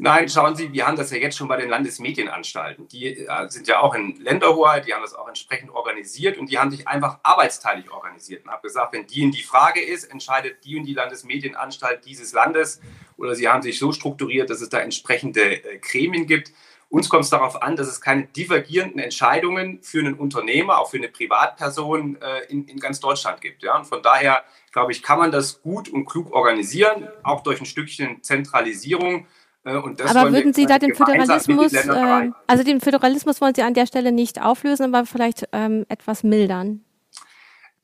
C: Nein, schauen Sie, wir haben das ja jetzt schon bei den Landesmedienanstalten. Die äh, sind ja auch in Länderhoheit, die haben das auch entsprechend organisiert und die haben sich einfach arbeitsteilig organisiert und haben gesagt, wenn die in die Frage ist, entscheidet die und die Landesmedienanstalt dieses Landes oder sie haben sich so strukturiert, dass es da entsprechende äh, Gremien gibt. Uns kommt es darauf an, dass es keine divergierenden Entscheidungen für einen Unternehmer, auch für eine Privatperson äh, in, in, ganz Deutschland gibt. Ja? Und von daher, glaube ich, kann man das gut und klug organisieren, auch durch ein Stückchen Zentralisierung.
A: Äh, aber würden Sie da den Föderalismus, äh, also den Föderalismus wollen Sie an der Stelle nicht auflösen, aber vielleicht ähm, etwas mildern?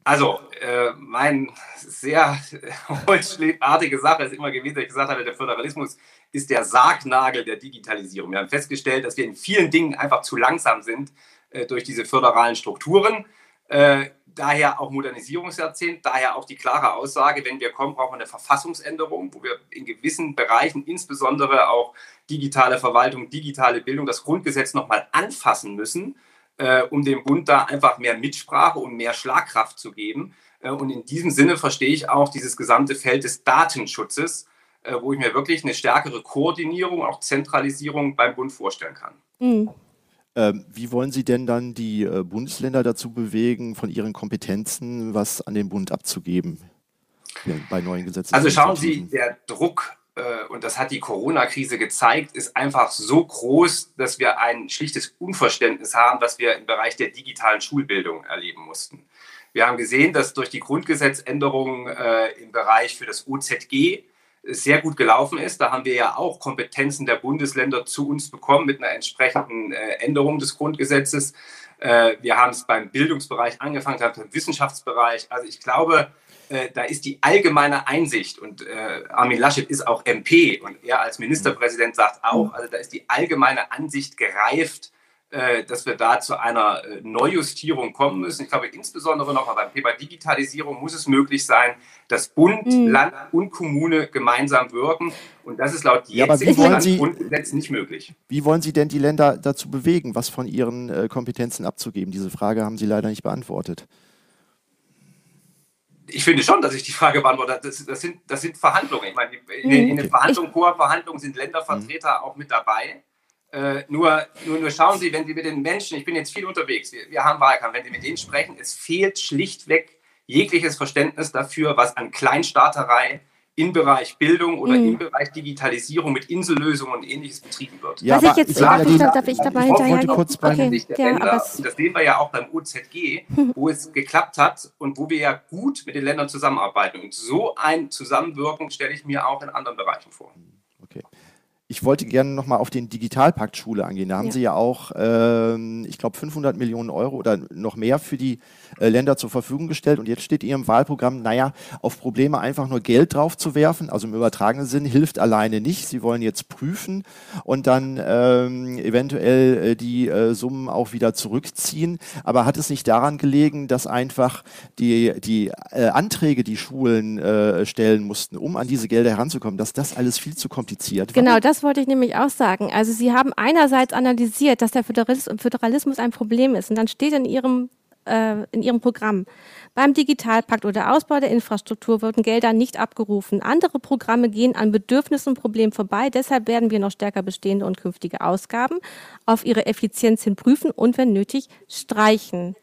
C: Also, äh, mein sehr holzschlägartige Sache ist immer gewesen, dass ich gesagt habe, der Föderalismus ist der Sargnagel der Digitalisierung. Wir haben festgestellt, dass wir in vielen Dingen einfach zu langsam sind äh, durch diese föderalen Strukturen. Äh, daher auch Modernisierungsjahrzehnt, daher auch die klare Aussage, wenn wir kommen, brauchen wir eine Verfassungsänderung, wo wir in gewissen Bereichen, insbesondere auch digitale Verwaltung, digitale Bildung, das Grundgesetz nochmal anfassen müssen, äh, um dem Bund da einfach mehr Mitsprache und mehr Schlagkraft zu geben. Äh, und in diesem Sinne verstehe ich auch dieses gesamte Feld des Datenschutzes, äh, wo ich mir wirklich eine stärkere Koordinierung, auch Zentralisierung beim Bund vorstellen kann. Mhm.
B: Ähm, wie wollen Sie denn dann die äh, Bundesländer dazu bewegen, von ihren Kompetenzen was an den Bund abzugeben
C: bei neuen Gesetzen? Also schauen Sie, der Druck, äh, und das hat die Corona-Krise gezeigt, ist einfach so groß, dass wir ein schlichtes Unverständnis haben, was wir im Bereich der digitalen Schulbildung erleben mussten. Wir haben gesehen, dass durch die Grundgesetzänderungen äh, im Bereich für das OZG sehr gut gelaufen ist. Da haben wir ja auch Kompetenzen der Bundesländer zu uns bekommen mit einer entsprechenden äh, Änderung des Grundgesetzes. Äh, wir haben es beim Bildungsbereich angefangen, haben im Wissenschaftsbereich. Also ich glaube, äh, da ist die allgemeine Einsicht und Armin Laschet ist auch MP und er als Ministerpräsident sagt auch, also da ist die allgemeine Ansicht gereift, dass wir da zu einer äh, Neujustierung kommen müssen. Ich glaube, insbesondere noch beim Thema Digitalisierung muss es möglich sein, dass Bund, mhm. Land und Kommune gemeinsam wirken. Und das ist laut
B: ja, jetzigen Landgrundgesetz nicht möglich. Wie wollen Sie denn die Länder dazu bewegen, was von ihren äh, Kompetenzen abzugeben? Diese Frage haben Sie leider nicht beantwortet.
C: Ich finde schon, dass ich die Frage beantworte. Das, das, sind, das sind Verhandlungen. Ich meine, in, in mhm. den Verhandlungen, hoher Verhandlungen sind Ländervertreter mhm. auch mit dabei. Äh, nur, nur, nur schauen Sie, wenn Sie mit den Menschen, ich bin jetzt viel unterwegs, wir, wir haben Wahlkampf, wenn Sie mit denen sprechen, es fehlt schlichtweg jegliches Verständnis dafür, was an Kleinstaaterei im Bereich Bildung oder mhm. im Bereich Digitalisierung mit Insellösungen und ähnliches betrieben wird.
A: Ja, was ich jetzt darf, ich, darf ich dabei hinterher
C: kurz okay. ja, Länder, das sehen wir ja auch beim OZG, wo es geklappt hat und wo wir ja gut mit den Ländern zusammenarbeiten. Und so ein Zusammenwirken stelle ich mir auch in anderen Bereichen vor.
B: Okay. Ich wollte gerne nochmal auf den Digitalpakt Schule angehen. Da haben ja. Sie ja auch, ähm, ich glaube, 500 Millionen Euro oder noch mehr für die äh, Länder zur Verfügung gestellt. Und jetzt steht in Ihrem Wahlprogramm, naja, auf Probleme einfach nur Geld drauf zu werfen, also im übertragenen Sinn, hilft alleine nicht. Sie wollen jetzt prüfen und dann ähm, eventuell äh, die äh, Summen auch wieder zurückziehen. Aber hat es nicht daran gelegen, dass einfach die, die äh, Anträge, die Schulen äh, stellen mussten, um an diese Gelder heranzukommen, dass das alles viel zu kompliziert
A: war? Genau, das wollte ich nämlich auch sagen. Also Sie haben einerseits analysiert, dass der Föderalismus ein Problem ist. Und dann steht in Ihrem äh, in ihrem Programm. Beim Digitalpakt oder Ausbau der Infrastruktur wurden Gelder nicht abgerufen. Andere Programme gehen an Bedürfnissen und Problemen vorbei. Deshalb werden wir noch stärker bestehende und künftige Ausgaben auf ihre Effizienz hin prüfen und wenn nötig streichen.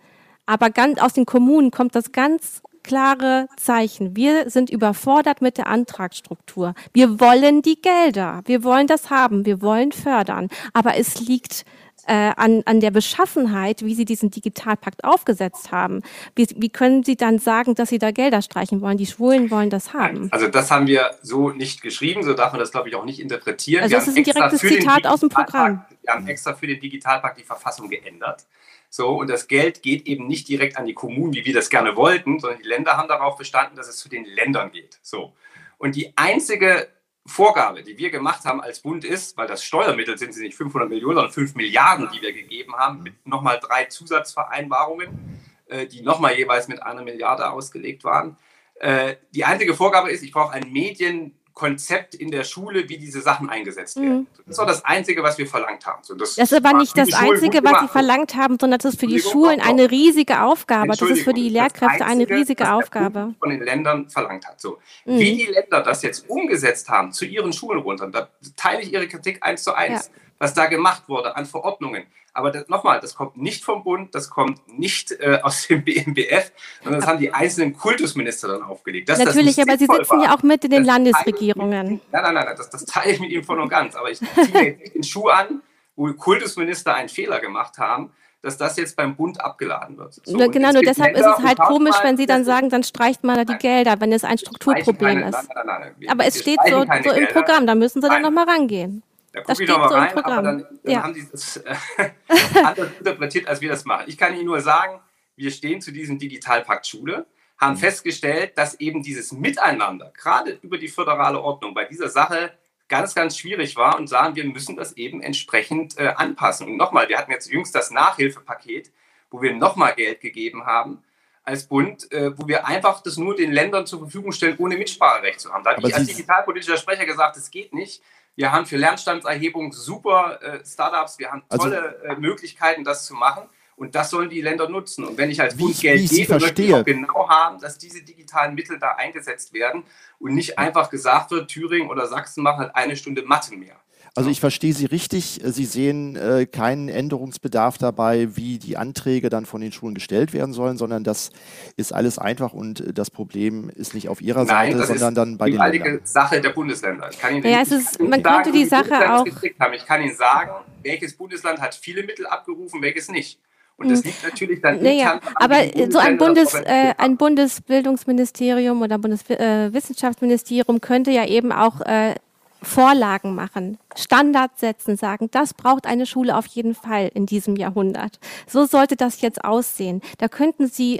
A: Aber ganz aus den Kommunen kommt das ganz klare Zeichen. Wir sind überfordert mit der Antragsstruktur. Wir wollen die Gelder. Wir wollen das haben. Wir wollen fördern. Aber es liegt äh, an, an der Beschaffenheit, wie Sie diesen Digitalpakt aufgesetzt haben. Wie, wie können Sie dann sagen, dass Sie da Gelder streichen wollen? Die Schwulen wollen das haben.
C: Also das haben wir so nicht geschrieben, so darf man das, glaube ich, auch nicht interpretieren.
A: Also das ist ein direktes Zitat aus dem Programm.
C: Wir haben extra für den Digitalpakt die Verfassung geändert. So, und das Geld geht eben nicht direkt an die Kommunen, wie wir das gerne wollten, sondern die Länder haben darauf bestanden, dass es zu den Ländern geht. So. Und die einzige Vorgabe, die wir gemacht haben als Bund ist, weil das Steuermittel sind sie nicht 500 Millionen, sondern 5 Milliarden, die wir gegeben haben, mit nochmal drei Zusatzvereinbarungen, äh, die nochmal jeweils mit einer Milliarde ausgelegt waren. Äh, die einzige Vorgabe ist, ich brauche ein Medien- Konzept in der Schule, wie diese Sachen eingesetzt werden. Mhm. Das war das Einzige, was wir verlangt haben. So,
A: das, das ist aber nicht das Einzige, was Sie verlangt haben, sondern das ist für die Schulen eine riesige Aufgabe. Das ist für die Lehrkräfte Einzige, eine riesige Aufgabe.
C: von den Ländern verlangt hat. So. Mhm. Wie die Länder das jetzt umgesetzt haben zu ihren Schulen runter, da teile ich Ihre Kritik eins zu eins. Ja was da gemacht wurde an Verordnungen. Aber nochmal, das kommt nicht vom Bund, das kommt nicht äh, aus dem BMBF, sondern das haben die einzelnen Kultusminister dann aufgelegt.
A: Dass Natürlich, aber Sie sitzen war, ja auch mit in den Landesregierungen.
C: Nein, nein, nein, das, das teile ich mit Ihnen voll und ganz. Aber ich ziehe jetzt den Schuh an, wo Kultusminister einen Fehler gemacht haben, dass das jetzt beim Bund abgeladen wird.
A: So, genau, nur deshalb Länder ist es halt komisch, wenn Sie dann sagen, dann streicht man da die Gelder, wenn es ein Strukturproblem keine, ist. Nein, nein, nein, wir, aber es steht so, so im Programm, da müssen Sie dann nochmal rangehen.
C: Da gucke ich nochmal so rein, aber dann, dann ja. haben die das äh, anders interpretiert, als wir das machen. Ich kann Ihnen nur sagen, wir stehen zu diesem Digitalpakt Schule, haben mhm. festgestellt, dass eben dieses Miteinander, gerade über die föderale Ordnung, bei dieser Sache ganz, ganz schwierig war und sagen, wir müssen das eben entsprechend äh, anpassen. Und nochmal, wir hatten jetzt jüngst das Nachhilfepaket, wo wir nochmal Geld gegeben haben als Bund, äh, wo wir einfach das nur den Ländern zur Verfügung stellen, ohne Mitspracherecht zu haben. Da habe ich als digitalpolitischer Sprecher gesagt, es geht nicht. Wir haben für Lernstandserhebung super äh, Startups, wir haben also tolle also, äh, Möglichkeiten, das zu machen. Und das sollen die Länder nutzen. Und wenn ich als Bund Geld gebe, möchte ich auch genau haben, dass diese digitalen Mittel da eingesetzt werden und nicht einfach gesagt wird, Thüringen oder Sachsen machen halt eine Stunde Mathe mehr.
B: Also ich verstehe Sie richtig. Sie sehen äh, keinen Änderungsbedarf dabei, wie die Anträge dann von den Schulen gestellt werden sollen, sondern das ist alles einfach und das Problem ist nicht auf Ihrer Nein, Seite, sondern dann bei den Ländern.
C: Das ist Sache der Bundesländer. Ich kann
A: Ihnen ja, es ist, man sagen, könnte die Sache auch.
C: Ich kann Ihnen sagen, welches Bundesland hat viele Mittel abgerufen, welches nicht. Und das hm. liegt natürlich dann
A: naja, aber so ein, Bundes, äh, ein Bundesbildungsministerium oder Bundeswissenschaftsministerium äh, könnte ja eben auch äh, Vorlagen machen, Standards setzen, sagen, das braucht eine Schule auf jeden Fall in diesem Jahrhundert. So sollte das jetzt aussehen. Da könnten Sie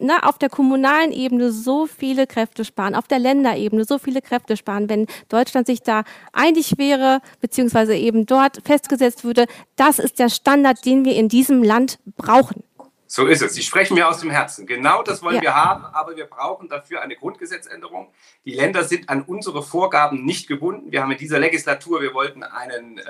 A: na, auf der kommunalen Ebene so viele Kräfte sparen, auf der Länderebene so viele Kräfte sparen, wenn Deutschland sich da einig wäre, beziehungsweise eben dort festgesetzt würde, das ist der Standard, den wir in diesem Land brauchen.
C: So ist es. Sie sprechen mir aus dem Herzen. Genau das wollen ja. wir haben, aber wir brauchen dafür eine Grundgesetzänderung. Die Länder sind an unsere Vorgaben nicht gebunden. Wir haben in dieser Legislatur, wir wollten einen, äh,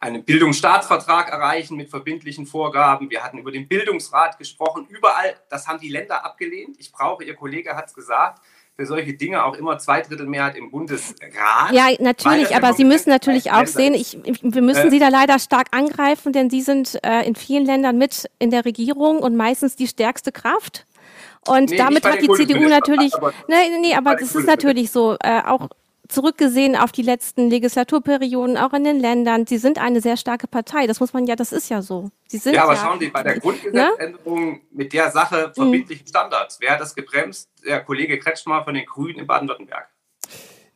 C: einen Bildungsstaatsvertrag erreichen mit verbindlichen Vorgaben. Wir hatten über den Bildungsrat gesprochen. Überall, das haben die Länder abgelehnt. Ich brauche, Ihr Kollege hat es gesagt, für solche Dinge auch immer Zweidrittelmehrheit im Bundesrat.
A: Ja, natürlich, aber Sie müssen natürlich auch sehen, ich, wir müssen äh, Sie da leider stark angreifen, denn Sie sind äh, in vielen Ländern mit in der Regierung und meistens die stärkste Kraft. Und nee, damit hat die CDU natürlich, nee, nee, aber das ist natürlich so, äh, auch zurückgesehen auf die letzten Legislaturperioden, auch in den Ländern, sie sind eine sehr starke Partei. Das muss man ja, das ist ja so. Sie sind
C: ja, aber ja, schauen Sie, bei der ne? Grundgesetzänderung ne? mit der Sache verbindlichen Standards, wer hat das gebremst? Der Kollege Kretschmer von den Grünen in Baden-Württemberg.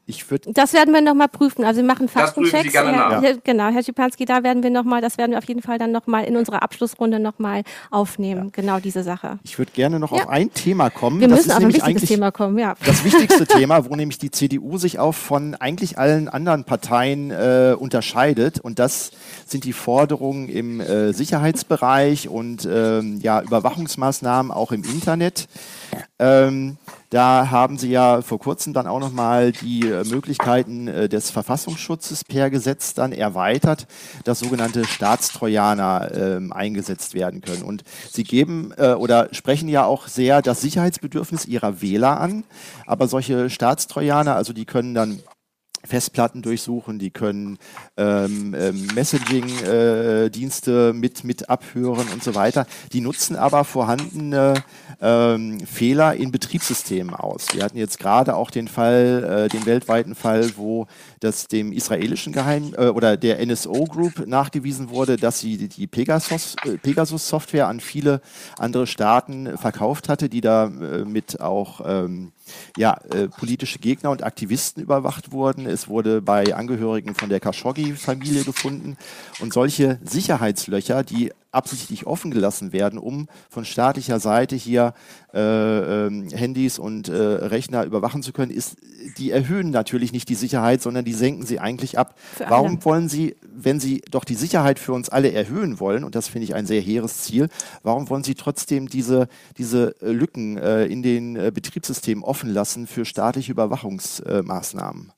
A: Ich würde. Das werden wir nochmal prüfen. Also wir machen Faktenchecks.
C: Herr,
A: ja. Genau, Herr Schipanski, da werden wir nochmal, das werden wir auf jeden Fall dann nochmal in unserer Abschlussrunde nochmal aufnehmen. Ja. Genau diese Sache.
B: Ich würde gerne noch ja. auf ein Thema kommen.
A: Wir das müssen auf ein wichtiges Thema kommen, ja.
B: Das wichtigste Thema, wo nämlich die CDU sich auch von eigentlich allen anderen Parteien äh, unterscheidet. Und das sind die Forderungen im äh, Sicherheitsbereich und ähm, ja, Überwachungsmaßnahmen auch im Internet. Ähm, da haben Sie ja vor kurzem dann auch nochmal die äh, Möglichkeiten äh, des Verfassungsschutzes per Gesetz dann erweitert, dass sogenannte Staatstrojaner äh, eingesetzt werden können. Und Sie geben äh, oder sprechen ja auch sehr das Sicherheitsbedürfnis Ihrer Wähler an. Aber solche Staatstrojaner, also die können dann Festplatten durchsuchen, die können ähm, ähm, Messaging-Dienste äh, mit, mit abhören und so weiter. Die nutzen aber vorhandene ähm, Fehler in Betriebssystemen aus. Wir hatten jetzt gerade auch den Fall, äh, den weltweiten Fall, wo das dem israelischen Geheim äh, oder der NSO Group nachgewiesen wurde, dass sie die, die Pegasus, äh, Pegasus Software an viele andere Staaten verkauft hatte, die da äh, mit auch ähm, ja, äh, politische Gegner und Aktivisten überwacht wurden. Es wurde bei Angehörigen von der Khashoggi-Familie gefunden. Und solche Sicherheitslöcher, die absichtlich offen gelassen werden, um von staatlicher Seite hier äh, äh, Handys und äh, Rechner überwachen zu können, ist, die erhöhen natürlich nicht die Sicherheit, sondern die senken sie eigentlich ab. Warum wollen Sie, wenn Sie doch die Sicherheit für uns alle erhöhen wollen, und das finde ich ein sehr hehres Ziel, warum wollen Sie trotzdem diese, diese äh, Lücken äh, in den äh, Betriebssystemen offen lassen für staatliche Überwachungsmaßnahmen?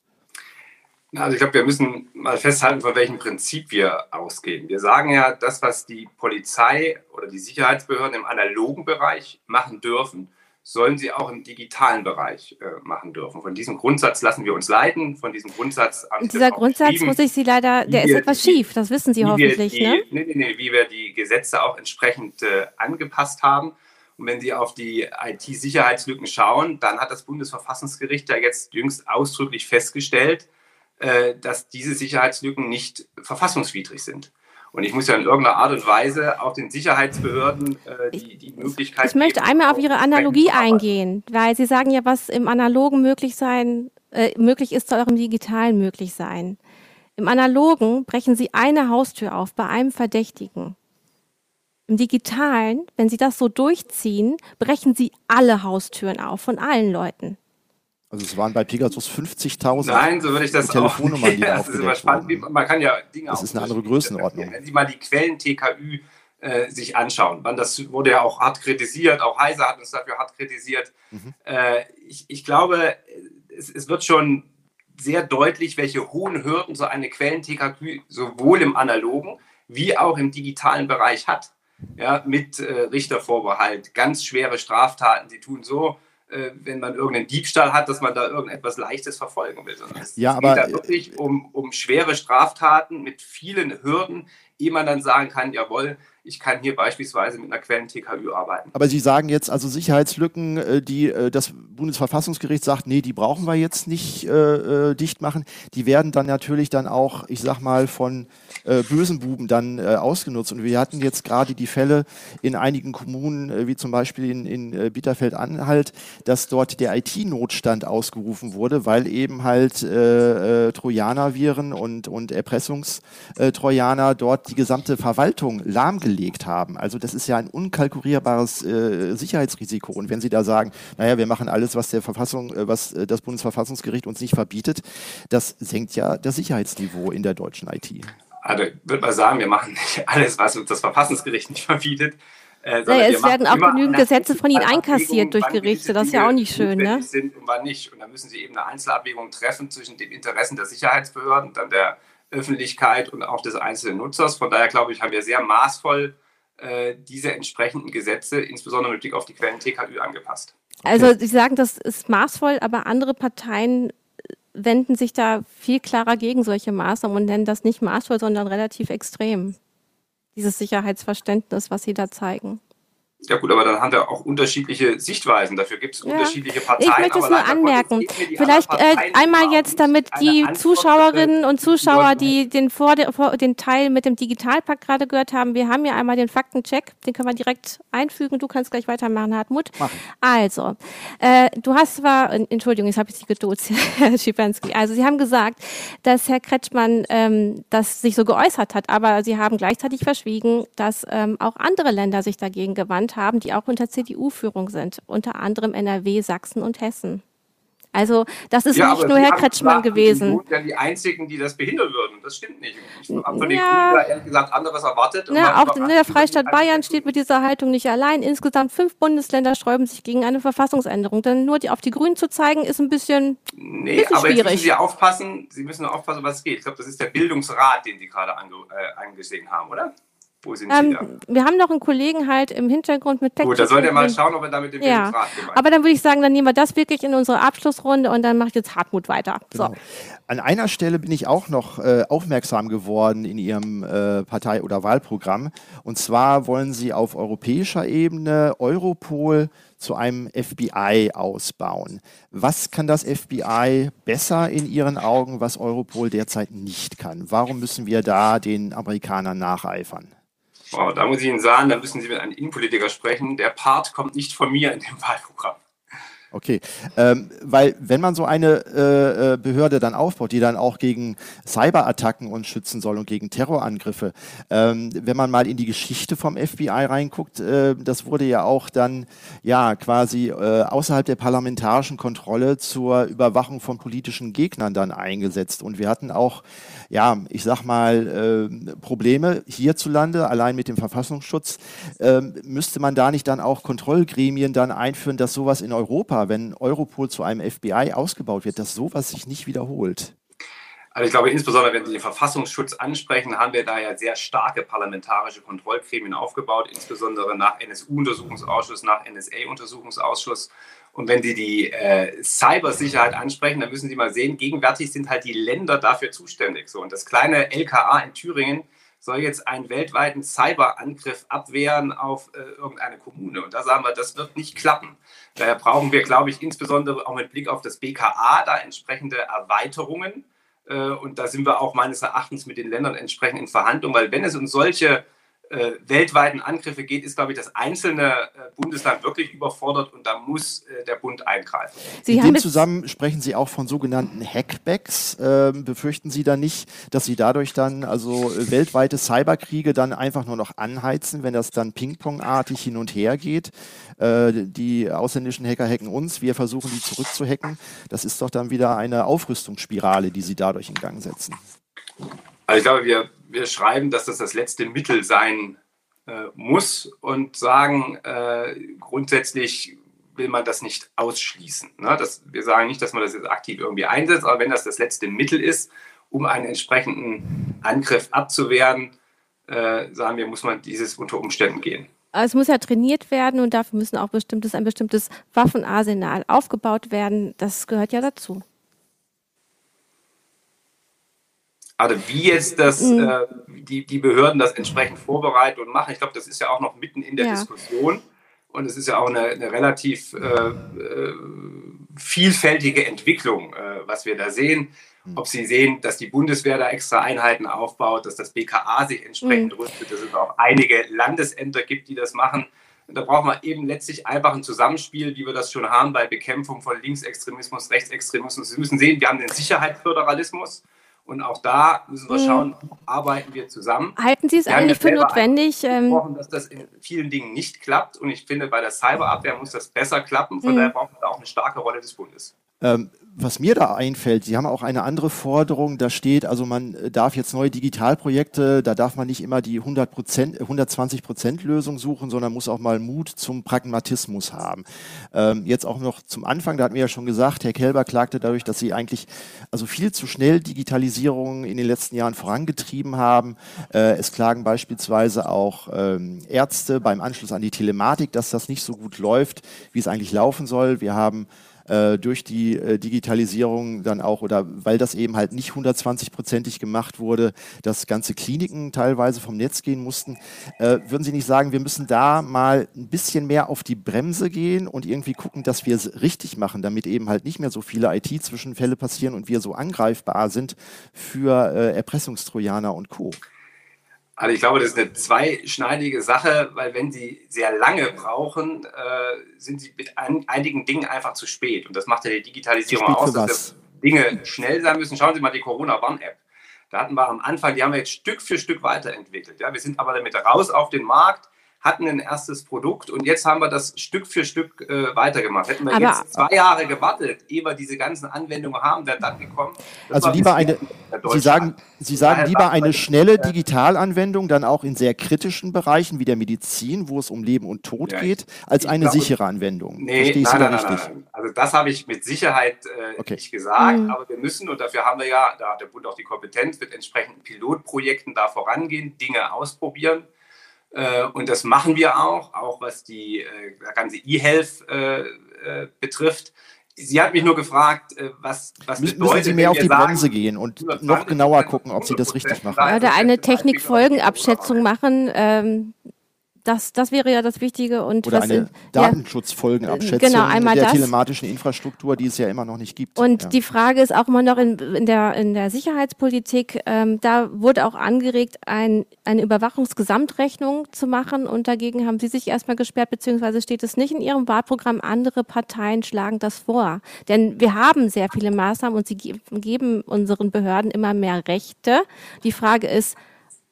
C: Also ich glaube, wir müssen mal festhalten, von welchem Prinzip wir ausgehen. Wir sagen ja, das, was die Polizei oder die Sicherheitsbehörden im analogen Bereich machen dürfen, sollen sie auch im digitalen Bereich äh, machen dürfen. Von diesem Grundsatz lassen wir uns leiten. Von diesem Grundsatz.
A: Und dieser Grundsatz muss ich Sie leider, der ist etwas die, schief. Das wissen Sie hoffentlich,
C: die, ne? Nee, nee, nee, wie wir die Gesetze auch entsprechend äh, angepasst haben. Und wenn Sie auf die IT-Sicherheitslücken schauen, dann hat das Bundesverfassungsgericht ja jetzt jüngst ausdrücklich festgestellt, dass diese Sicherheitslücken nicht verfassungswidrig sind. Und ich muss ja in irgendeiner Art und Weise auch den Sicherheitsbehörden äh, die, die Möglichkeit.
A: Ich möchte einmal auf Ihre Analogie eingehen, weil Sie sagen ja, was im Analogen möglich sein, äh, möglich ist, soll auch im Digitalen möglich sein. Im Analogen brechen Sie eine Haustür auf bei einem Verdächtigen. Im Digitalen, wenn Sie das so durchziehen, brechen Sie alle Haustüren auf von allen Leuten.
B: Also es waren bei Pegasus 50.000
C: Nein, so würde ich das
B: Telefonnummern, auch, die
C: ja, das ist immer spannend. Wurden. Man kann ja Dinge
B: Das ist eine andere Größenordnung.
C: Wenn Sie mal die Quellen TKÜ äh, sich anschauen, wann das wurde ja auch hart kritisiert, auch Heise hat uns dafür hart kritisiert. Mhm. Äh, ich, ich, glaube, es, es, wird schon sehr deutlich, welche hohen Hürden so eine Quellen-TKÜ sowohl im analogen wie auch im digitalen Bereich hat. Ja, mit äh, Richtervorbehalt, ganz schwere Straftaten, die tun so, äh, wenn man irgendeinen Diebstahl hat, dass man da irgendetwas Leichtes verfolgen will, sondern es,
B: ja, aber,
C: geht da wirklich um, um schwere Straftaten mit vielen Hürden, ehe man dann sagen kann, jawohl, ich kann hier beispielsweise mit einer Quellen-TKÜ arbeiten.
B: Aber Sie sagen jetzt also Sicherheitslücken, äh, die äh, das Bundesverfassungsgericht sagt, nee, die brauchen wir jetzt nicht äh, dicht machen. Die werden dann natürlich dann auch, ich sag mal, von äh, bösen Buben dann äh, ausgenutzt. Und wir hatten jetzt gerade die Fälle in einigen Kommunen, äh, wie zum Beispiel in, in Bitterfeld-Anhalt, dass dort der IT-Notstand ausgerufen wurde, weil eben halt äh, Trojaner-Viren und, und Erpressungstrojaner dort die gesamte Verwaltung lahmgelegt gelegt haben. Also das ist ja ein unkalkulierbares äh, Sicherheitsrisiko. Und wenn Sie da sagen, naja, wir machen alles, was der Verfassung, äh, was äh, das Bundesverfassungsgericht uns nicht verbietet, das senkt ja das Sicherheitsniveau in der deutschen IT.
C: Also ich würde mal sagen, wir machen nicht alles, was uns das Verfassungsgericht nicht verbietet.
A: Äh, naja, es werden auch genügend Gesetze von Ihnen einkassiert durch Gerichte. Das ist ja auch nicht schön, ne?
C: Sind und wann nicht. Und da müssen Sie eben eine Einzelabwägung treffen zwischen den Interessen der Sicherheitsbehörden, dann der Öffentlichkeit und auch des einzelnen Nutzers. Von daher glaube ich, haben wir sehr maßvoll äh, diese entsprechenden Gesetze, insbesondere mit Blick auf die Quellen TKÜ, angepasst.
A: Also Sie sagen, das ist maßvoll, aber andere Parteien wenden sich da viel klarer gegen solche Maßnahmen und nennen das nicht maßvoll, sondern relativ extrem. Dieses Sicherheitsverständnis, was Sie da zeigen.
C: Ja gut, aber dann haben wir auch unterschiedliche Sichtweisen. Dafür gibt es ja. unterschiedliche Parteien.
A: Ich möchte es nur anmerken. Vielleicht äh, einmal jetzt, damit die Zuschauerinnen und Zuschauer, die den, vor, vor, den Teil mit dem Digitalpakt gerade gehört haben, wir haben ja einmal den Faktencheck, den können wir direkt einfügen. Du kannst gleich weitermachen, Hartmut. Machen. Also, äh, du hast zwar, Entschuldigung, jetzt habe ich Sie geduzt, Herr Schipanski. Also Sie haben gesagt, dass Herr Kretschmann ähm, das sich so geäußert hat, aber Sie haben gleichzeitig verschwiegen, dass ähm, auch andere Länder sich dagegen gewandt haben, die auch unter CDU-Führung sind, unter anderem NRW, Sachsen und Hessen. Also das ist ja, nicht nur Herr Kretschmann gewesen.
C: Die sind ja die einzigen, die das behindern würden. Das stimmt nicht. Ich habe von den ja. Grünen ehrlich gesagt anderes erwartet.
A: Ja, auch der Freistaat Bayern steht mit dieser Haltung nicht allein. Insgesamt fünf Bundesländer sträuben sich gegen eine Verfassungsänderung. Denn nur die auf die Grünen zu zeigen, ist ein bisschen,
C: nee, bisschen aber schwierig. Jetzt müssen Sie aufpassen, Sie müssen aufpassen, was geht. Ich glaube, das ist der Bildungsrat, den Sie gerade ange, äh, angesehen haben, oder?
A: Wo sind ähm, Sie da? Wir haben noch einen Kollegen halt im Hintergrund mit
C: Text. Gut, da sollte er mal schauen, ob er damit den ja.
A: Aber dann würde ich sagen, dann nehmen wir das wirklich in unsere Abschlussrunde und dann macht jetzt Hartmut weiter. Genau.
B: An einer Stelle bin ich auch noch äh, aufmerksam geworden in Ihrem äh, Partei- oder Wahlprogramm. Und zwar wollen Sie auf europäischer Ebene Europol zu einem FBI ausbauen. Was kann das FBI besser in Ihren Augen, was Europol derzeit nicht kann? Warum müssen wir da den Amerikanern nacheifern?
C: Wow, da muss ich Ihnen sagen, da müssen Sie mit einem Innenpolitiker sprechen. Der Part kommt nicht von mir in dem Wahlprogramm.
B: Okay, ähm, weil wenn man so eine äh, äh, Behörde dann aufbaut, die dann auch gegen Cyberattacken uns schützen soll und gegen Terrorangriffe, ähm, wenn man mal in die Geschichte vom FBI reinguckt, äh, das wurde ja auch dann ja quasi äh, außerhalb der parlamentarischen Kontrolle zur Überwachung von politischen Gegnern dann eingesetzt und wir hatten auch ja, ich sag mal, äh, Probleme hierzulande, allein mit dem Verfassungsschutz, äh, müsste man da nicht dann auch Kontrollgremien dann einführen, dass sowas in Europa, wenn Europol zu einem FBI ausgebaut wird, dass sowas sich nicht wiederholt?
C: Also ich glaube, insbesondere wenn Sie den Verfassungsschutz ansprechen, haben wir da ja sehr starke parlamentarische Kontrollgremien aufgebaut, insbesondere nach NSU-Untersuchungsausschuss, nach NSA-Untersuchungsausschuss. Und wenn Sie die äh, Cybersicherheit ansprechen, dann müssen Sie mal sehen, gegenwärtig sind halt die Länder dafür zuständig. So, und das kleine LKA in Thüringen soll jetzt einen weltweiten Cyberangriff abwehren auf äh, irgendeine Kommune. Und da sagen wir, das wird nicht klappen. Daher brauchen wir, glaube ich, insbesondere auch mit Blick auf das BKA da entsprechende Erweiterungen. Äh, und da sind wir auch meines Erachtens mit den Ländern entsprechend in Verhandlung, weil wenn es um solche äh, weltweiten Angriffe geht, ist, glaube ich, das einzelne äh, Bundesland wirklich überfordert und da muss äh, der Bund eingreifen.
B: Sie In dem zusammen sprechen Sie auch von sogenannten Hackbacks. Ähm, befürchten Sie da nicht, dass Sie dadurch dann also weltweite Cyberkriege dann einfach nur noch anheizen, wenn das dann Ping-Pong-artig hin und her geht? Äh, die ausländischen Hacker hacken uns, wir versuchen die zurückzuhacken. Das ist doch dann wieder eine Aufrüstungsspirale, die Sie dadurch in Gang setzen.
C: Also ich glaube, wir, wir schreiben, dass das das letzte Mittel sein äh, muss und sagen, äh, grundsätzlich will man das nicht ausschließen. Ne? Das, wir sagen nicht, dass man das jetzt aktiv irgendwie einsetzt, aber wenn das das letzte Mittel ist, um einen entsprechenden Angriff abzuwehren, äh, sagen wir, muss man dieses unter Umständen gehen.
A: Es muss ja trainiert werden und dafür müssen auch bestimmtes, ein bestimmtes Waffenarsenal aufgebaut werden. Das gehört ja dazu.
C: Also wie jetzt das, mhm. äh, die, die Behörden das entsprechend vorbereiten und machen, ich glaube, das ist ja auch noch mitten in der ja. Diskussion. Und es ist ja auch eine, eine relativ äh, äh, vielfältige Entwicklung, äh, was wir da sehen. Mhm. Ob Sie sehen, dass die Bundeswehr da extra Einheiten aufbaut, dass das BKA sich entsprechend mhm. rüstet, dass es auch einige Landesämter gibt, die das machen. Und da brauchen wir eben letztlich einfach ein Zusammenspiel, wie wir das schon haben bei Bekämpfung von Linksextremismus, Rechtsextremismus. Sie müssen sehen, wir haben den Sicherheitsföderalismus. Und auch da müssen wir hm. schauen, arbeiten wir zusammen.
A: Halten Sie es wir eigentlich für notwendig?
C: Ähm, dass das in vielen Dingen nicht klappt. Und ich finde, bei der Cyberabwehr muss das besser klappen. Von mhm. daher brauchen wir auch eine starke Rolle des Bundes.
B: Ähm, was mir da einfällt, Sie haben auch eine andere Forderung, da steht, also man darf jetzt neue Digitalprojekte, da darf man nicht immer die 100 Prozent, 120 Prozent Lösung suchen, sondern muss auch mal Mut zum Pragmatismus haben. Ähm, jetzt auch noch zum Anfang, da hatten wir ja schon gesagt, Herr Kelber klagte dadurch, dass Sie eigentlich also viel zu schnell Digitalisierung in den letzten Jahren vorangetrieben haben. Äh, es klagen beispielsweise auch ähm, Ärzte beim Anschluss an die Telematik, dass das nicht so gut läuft, wie es eigentlich laufen soll. Wir haben äh, durch die äh, Digitalisierung dann auch oder weil das eben halt nicht 120-prozentig gemacht wurde, dass ganze Kliniken teilweise vom Netz gehen mussten. Äh, würden Sie nicht sagen, wir müssen da mal ein bisschen mehr auf die Bremse gehen und irgendwie gucken, dass wir es richtig machen, damit eben halt nicht mehr so viele IT-Zwischenfälle passieren und wir so angreifbar sind für äh, Erpressungstrojaner und Co.
C: Also ich glaube, das ist eine zweischneidige Sache, weil wenn Sie sehr lange brauchen, äh, sind Sie mit ein, einigen Dingen einfach zu spät. Und das macht ja die Digitalisierung aus, dass Dinge schnell sein müssen. Schauen Sie mal die Corona-Warn-App. Da hatten wir am Anfang, die haben wir jetzt Stück für Stück weiterentwickelt. Ja, wir sind aber damit raus auf den Markt hatten ein erstes Produkt und jetzt haben wir das Stück für Stück äh, weitergemacht. Hätten wir Aber jetzt zwei Jahre gewartet, ehe wir diese ganzen Anwendungen haben, wäre dann gekommen.
B: Also lieber eine, Sie sagen, Sie sagen lieber eine schnelle Digitalanwendung, dann auch in sehr kritischen Bereichen wie der Medizin, wo es um Leben und Tod ja, geht, als eine glaube, sichere Anwendung.
C: Nee, Verstehe ich nein, nein, richtig? Nein, nein, Also das habe ich mit Sicherheit äh, okay. nicht gesagt, mhm. aber wir müssen, und dafür haben wir ja, da hat der Bund auch die Kompetenz, mit entsprechenden Pilotprojekten da vorangehen, Dinge ausprobieren. Äh, und das machen wir auch, auch was die äh, ganze E-Health äh, betrifft. Sie hat mich nur gefragt, was, was
B: Müssen bedeutet, Sie mehr auf die Bremse gehen und noch genauer gucken, ob Sie das richtig machen.
A: Oder eine Technikfolgenabschätzung machen. Ähm, das, das wäre ja das Wichtige. Und
B: Oder eine Datenschutzfolgenabschätzung genau, einmal der das. telematischen Infrastruktur, die es ja immer noch nicht gibt.
A: Und
B: ja.
A: die Frage ist auch immer noch in, in, der, in der Sicherheitspolitik, ähm, da wurde auch angeregt, ein, eine Überwachungsgesamtrechnung zu machen und dagegen haben Sie sich erstmal gesperrt, beziehungsweise steht es nicht in Ihrem Wahlprogramm. Andere Parteien schlagen das vor. Denn wir haben sehr viele Maßnahmen und sie geben unseren Behörden immer mehr Rechte. Die Frage ist,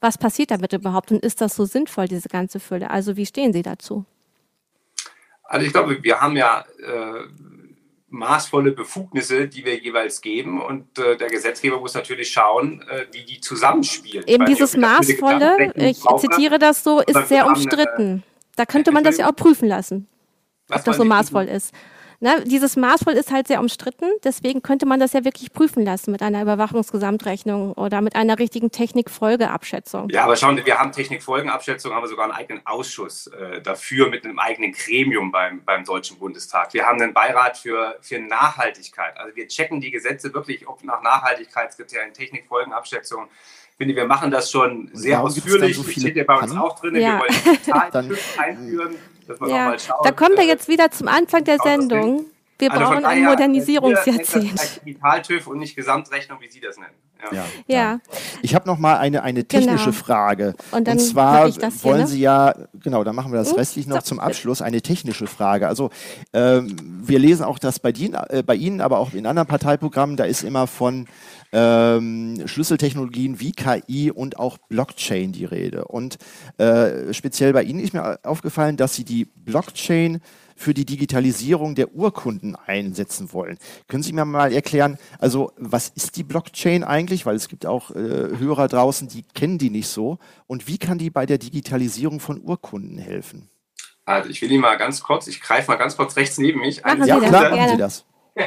A: was passiert damit überhaupt und ist das so sinnvoll, diese ganze Fülle? Also wie stehen Sie dazu?
C: Also ich glaube, wir haben ja äh, maßvolle Befugnisse, die wir jeweils geben und äh, der Gesetzgeber muss natürlich schauen, äh, wie die zusammenspielen.
A: Eben dieses maßvolle, ich zitiere das so, ist sehr umstritten. Da könnte man das ja auch prüfen lassen, ob das so maßvoll ist. Ne, dieses maßvoll ist halt sehr umstritten, deswegen könnte man das ja wirklich prüfen lassen mit einer Überwachungsgesamtrechnung oder mit einer richtigen Technikfolgeabschätzung.
C: Ja, aber schauen Sie, wir haben Technikfolgenabschätzung, haben wir sogar einen eigenen Ausschuss äh, dafür mit einem eigenen Gremium beim, beim Deutschen Bundestag. Wir haben einen Beirat für, für Nachhaltigkeit. Also wir checken die Gesetze wirklich, ob nach Nachhaltigkeitskriterien, Technikfolgenabschätzung. Ich finde, wir machen das schon sehr Warum ausführlich. So steht ja bei uns auch drin. Ja. Wir wollen Digital einführen
A: Da kommen wir jetzt wieder zum Anfang der Sendung. Wir also brauchen ein Modernisierungsjahrzehnt.
C: Digital-TÜV und nicht Gesamtrechnung, wie Sie das nennen.
A: Ja. ja. ja.
B: Ich habe noch mal eine, eine technische genau. Frage. Und, und zwar hier, wollen ne? Sie ja, genau, dann machen wir das hm? restlich noch so. zum Abschluss, eine technische Frage. Also ähm, wir lesen auch das bei, Ihnen, äh, bei Ihnen, aber auch in anderen Parteiprogrammen, da ist immer von ähm, Schlüsseltechnologien wie KI und auch Blockchain die Rede. Und äh, speziell bei Ihnen ist mir aufgefallen, dass Sie die Blockchain für die Digitalisierung der Urkunden einsetzen wollen. Können Sie mir mal erklären, also was ist die Blockchain eigentlich? Weil es gibt auch äh, Hörer draußen, die kennen die nicht so. Und wie kann die bei der Digitalisierung von Urkunden helfen?
C: Also ich will Ihnen mal ganz kurz, ich greife mal ganz kurz rechts neben mich.
A: Machen ja, klar, machen Sie das.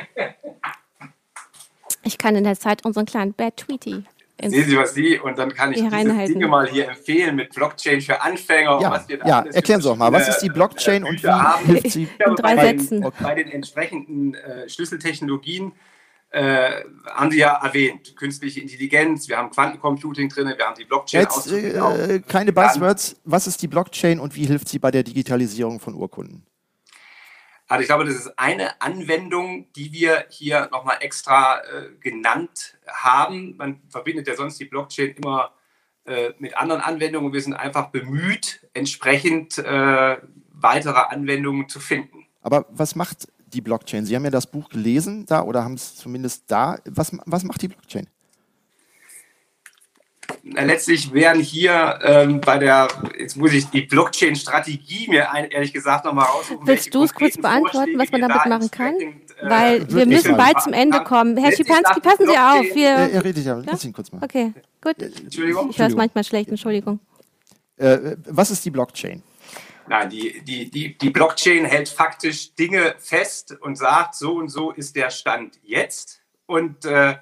A: Ich kann in der Zeit unseren kleinen Bad Tweety.
C: Sehen Sie, was Sie, und dann kann ich diese Dinge mal hier empfehlen mit Blockchain für Anfänger.
B: Ja, ja erklären Sie doch mal, was ist die Blockchain und wie haben. hilft sie?
A: In drei
C: bei
A: Sätzen.
C: Den, bei den entsprechenden äh, Schlüsseltechnologien äh, haben Sie ja erwähnt, künstliche Intelligenz, wir haben Quantencomputing drin, wir haben die Blockchain.
B: Jetzt äh, keine Buzzwords, was ist die Blockchain und wie hilft sie bei der Digitalisierung von Urkunden?
C: Also ich glaube, das ist eine Anwendung, die wir hier nochmal extra äh, genannt haben. Man verbindet ja sonst die Blockchain immer äh, mit anderen Anwendungen. Wir sind einfach bemüht, entsprechend äh, weitere Anwendungen zu finden.
B: Aber was macht die Blockchain? Sie haben ja das Buch gelesen da oder haben es zumindest da. Was, was macht die Blockchain?
C: Letztlich wären hier ähm, bei der, jetzt muss ich die Blockchain-Strategie mir ein, ehrlich gesagt nochmal raussuchen.
A: Willst du es kurz beantworten, was man damit da machen kann? Äh, Weil wir müssen bald zum Ende kommen. Herr Schipanski, passen Sie auf. Wir,
B: er, er redet ja, lass ihn kurz mal.
A: Okay, gut. Entschuldigung. Ich höre es manchmal schlecht, Entschuldigung.
B: Äh, was ist die Blockchain?
C: Nein, die, die, die, die Blockchain hält faktisch Dinge fest und sagt, so und so ist der Stand jetzt. Und äh, äh,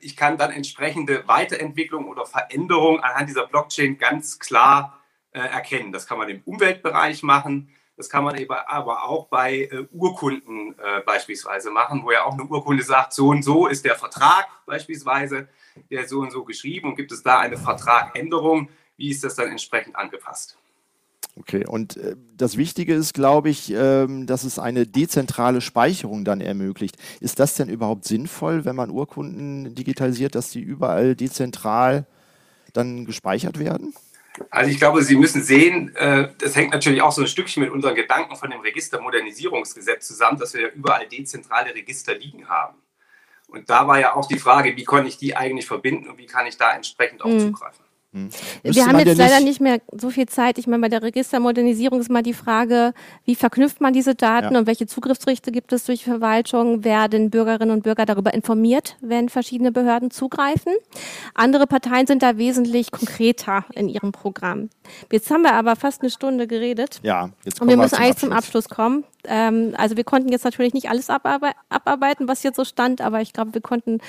C: ich kann dann entsprechende Weiterentwicklung oder Veränderung anhand dieser Blockchain ganz klar äh, erkennen. Das kann man im Umweltbereich machen, Das kann man eben aber auch bei äh, Urkunden äh, beispielsweise machen, wo ja auch eine Urkunde sagt, so und so ist der Vertrag beispielsweise, der so und so geschrieben und gibt es da eine Vertragänderung, wie ist das dann entsprechend angepasst?
B: Okay, und äh, das Wichtige ist, glaube ich, ähm, dass es eine dezentrale Speicherung dann ermöglicht. Ist das denn überhaupt sinnvoll, wenn man Urkunden digitalisiert, dass die überall dezentral dann gespeichert werden?
C: Also ich glaube, Sie müssen sehen, äh, das hängt natürlich auch so ein Stückchen mit unseren Gedanken von dem Registermodernisierungsgesetz zusammen, dass wir ja überall dezentrale Register liegen haben. Und da war ja auch die Frage, wie kann ich die eigentlich verbinden und wie kann ich da entsprechend auch mhm. zugreifen.
A: Hm. Wir haben jetzt leider nicht mehr so viel Zeit. Ich meine, bei der Registermodernisierung ist mal die Frage, wie verknüpft man diese Daten ja. und welche Zugriffsrechte gibt es durch Verwaltung? Werden Bürgerinnen und Bürger darüber informiert, wenn verschiedene Behörden zugreifen? Andere Parteien sind da wesentlich konkreter in ihrem Programm. Jetzt haben wir aber fast eine Stunde geredet.
B: Ja,
A: jetzt kommen Und wir müssen eigentlich zum Abschluss kommen. Ähm, also wir konnten jetzt natürlich nicht alles abarbeiten, was jetzt so stand, aber ich glaube, wir konnten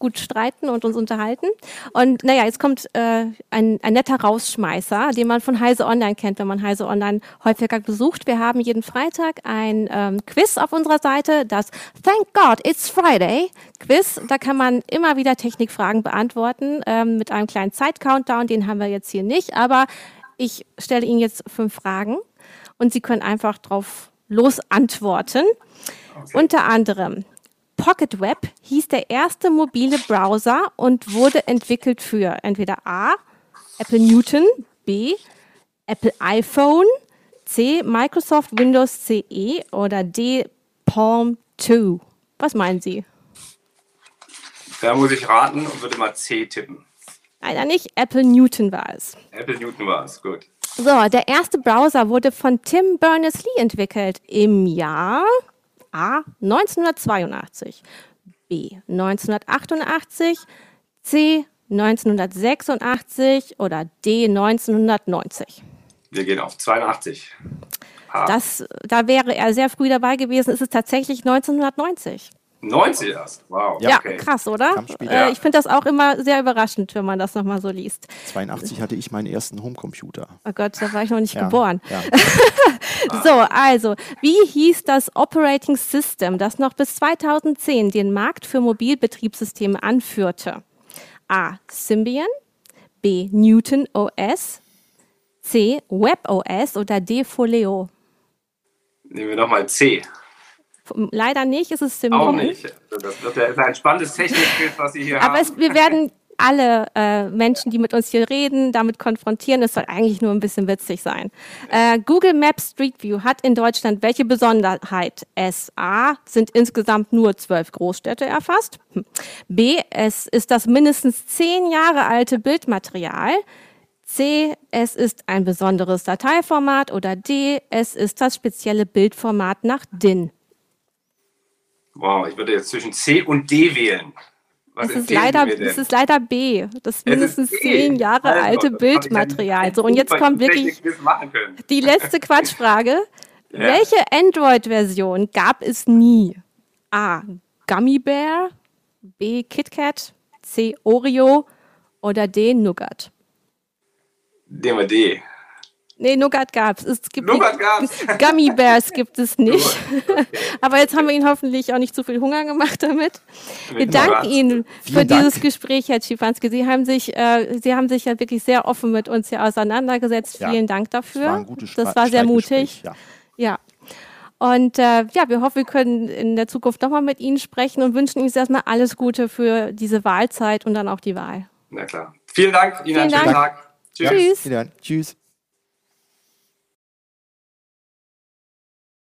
A: gut streiten und uns unterhalten. Und naja, jetzt kommt äh, ein, ein netter Rausschmeißer, den man von Heise Online kennt, wenn man Heise Online häufiger besucht. Wir haben jeden Freitag ein ähm, Quiz auf unserer Seite, das Thank God It's Friday Quiz. Da kann man immer wieder Technikfragen beantworten ähm, mit einem kleinen Zeit-Countdown. Den haben wir jetzt hier nicht, aber ich stelle Ihnen jetzt fünf Fragen und Sie können einfach drauf losantworten. Okay. Unter anderem, Pocket Web hieß der erste mobile Browser und wurde entwickelt für entweder A, Apple Newton, B, Apple iPhone, C, Microsoft Windows CE oder D, Palm 2. Was meinen Sie?
C: Da muss ich raten und würde mal C tippen.
A: Leider nicht, Apple Newton war es.
C: Apple Newton war es, gut.
A: So, der erste Browser wurde von Tim Berners-Lee entwickelt im Jahr A 1982, B 1988, C 1986 oder D 1990.
C: Wir gehen auf 82.
A: Das, da wäre er sehr früh dabei gewesen. Ist es tatsächlich 1990.
C: 90 erst, wow.
A: Ja, okay. krass, oder? Äh, ich finde das auch immer sehr überraschend, wenn man das nochmal so liest.
B: 82 hatte ich meinen ersten Homecomputer.
A: Oh Gott, da war ich noch nicht ja. geboren. Ja. so, also, wie hieß das Operating System, das noch bis 2010 den Markt für Mobilbetriebssysteme anführte? A. Symbian, B. Newton OS, C. Web OS oder D. Folio?
C: Nehmen wir nochmal C.
A: Leider nicht, es ist Symbian.
C: Auch nicht. Das wird ja, ist ein spannendes Technikbild, was Sie hier
A: Aber
C: haben.
A: Es, wir werden alle äh, Menschen, die mit uns hier reden, damit konfrontieren. Es soll eigentlich nur ein bisschen witzig sein. Äh, Google Maps Street View hat in Deutschland welche Besonderheit? S. A. Sind insgesamt nur zwölf Großstädte erfasst. Hm. B. Es ist das mindestens zehn Jahre alte Bildmaterial. C. Es ist ein besonderes Dateiformat. Oder D. Es ist das spezielle Bildformat nach DIN.
C: Wow, ich würde jetzt zwischen C und D wählen.
A: Was es ist, leider, es ist leider B. Das mindestens zehn Jahre also, alte Bildmaterial. So, und jetzt kommt wirklich die letzte Quatschfrage. ja. Welche Android-Version gab es nie? A. Gummy Bear, B. KitKat, C. Oreo oder D. Nougat?
C: Nehmen wir D.
A: Nee, Nougat gab's. Es gibt Nougat gab's. Gummy Bears gibt es nicht. Aber jetzt haben wir Ihnen hoffentlich auch nicht zu viel Hunger gemacht damit. Wir danken Ihnen für Dank. dieses Gespräch, Herr Schifanski. Sie haben sich, äh, Sie haben sich ja wirklich sehr offen mit uns hier auseinandergesetzt. Ja, Vielen Dank dafür. Das war, ein gutes das war sehr mutig. Ja. ja. Und äh, ja, wir hoffen, wir können in der Zukunft nochmal mit Ihnen sprechen und wünschen Ihnen jetzt erstmal alles Gute für diese Wahlzeit und dann auch die Wahl.
C: Na klar. Vielen Dank, Ihnen Vielen einen schönen Tag.
B: Tschüss. Tschüss. Tschüss.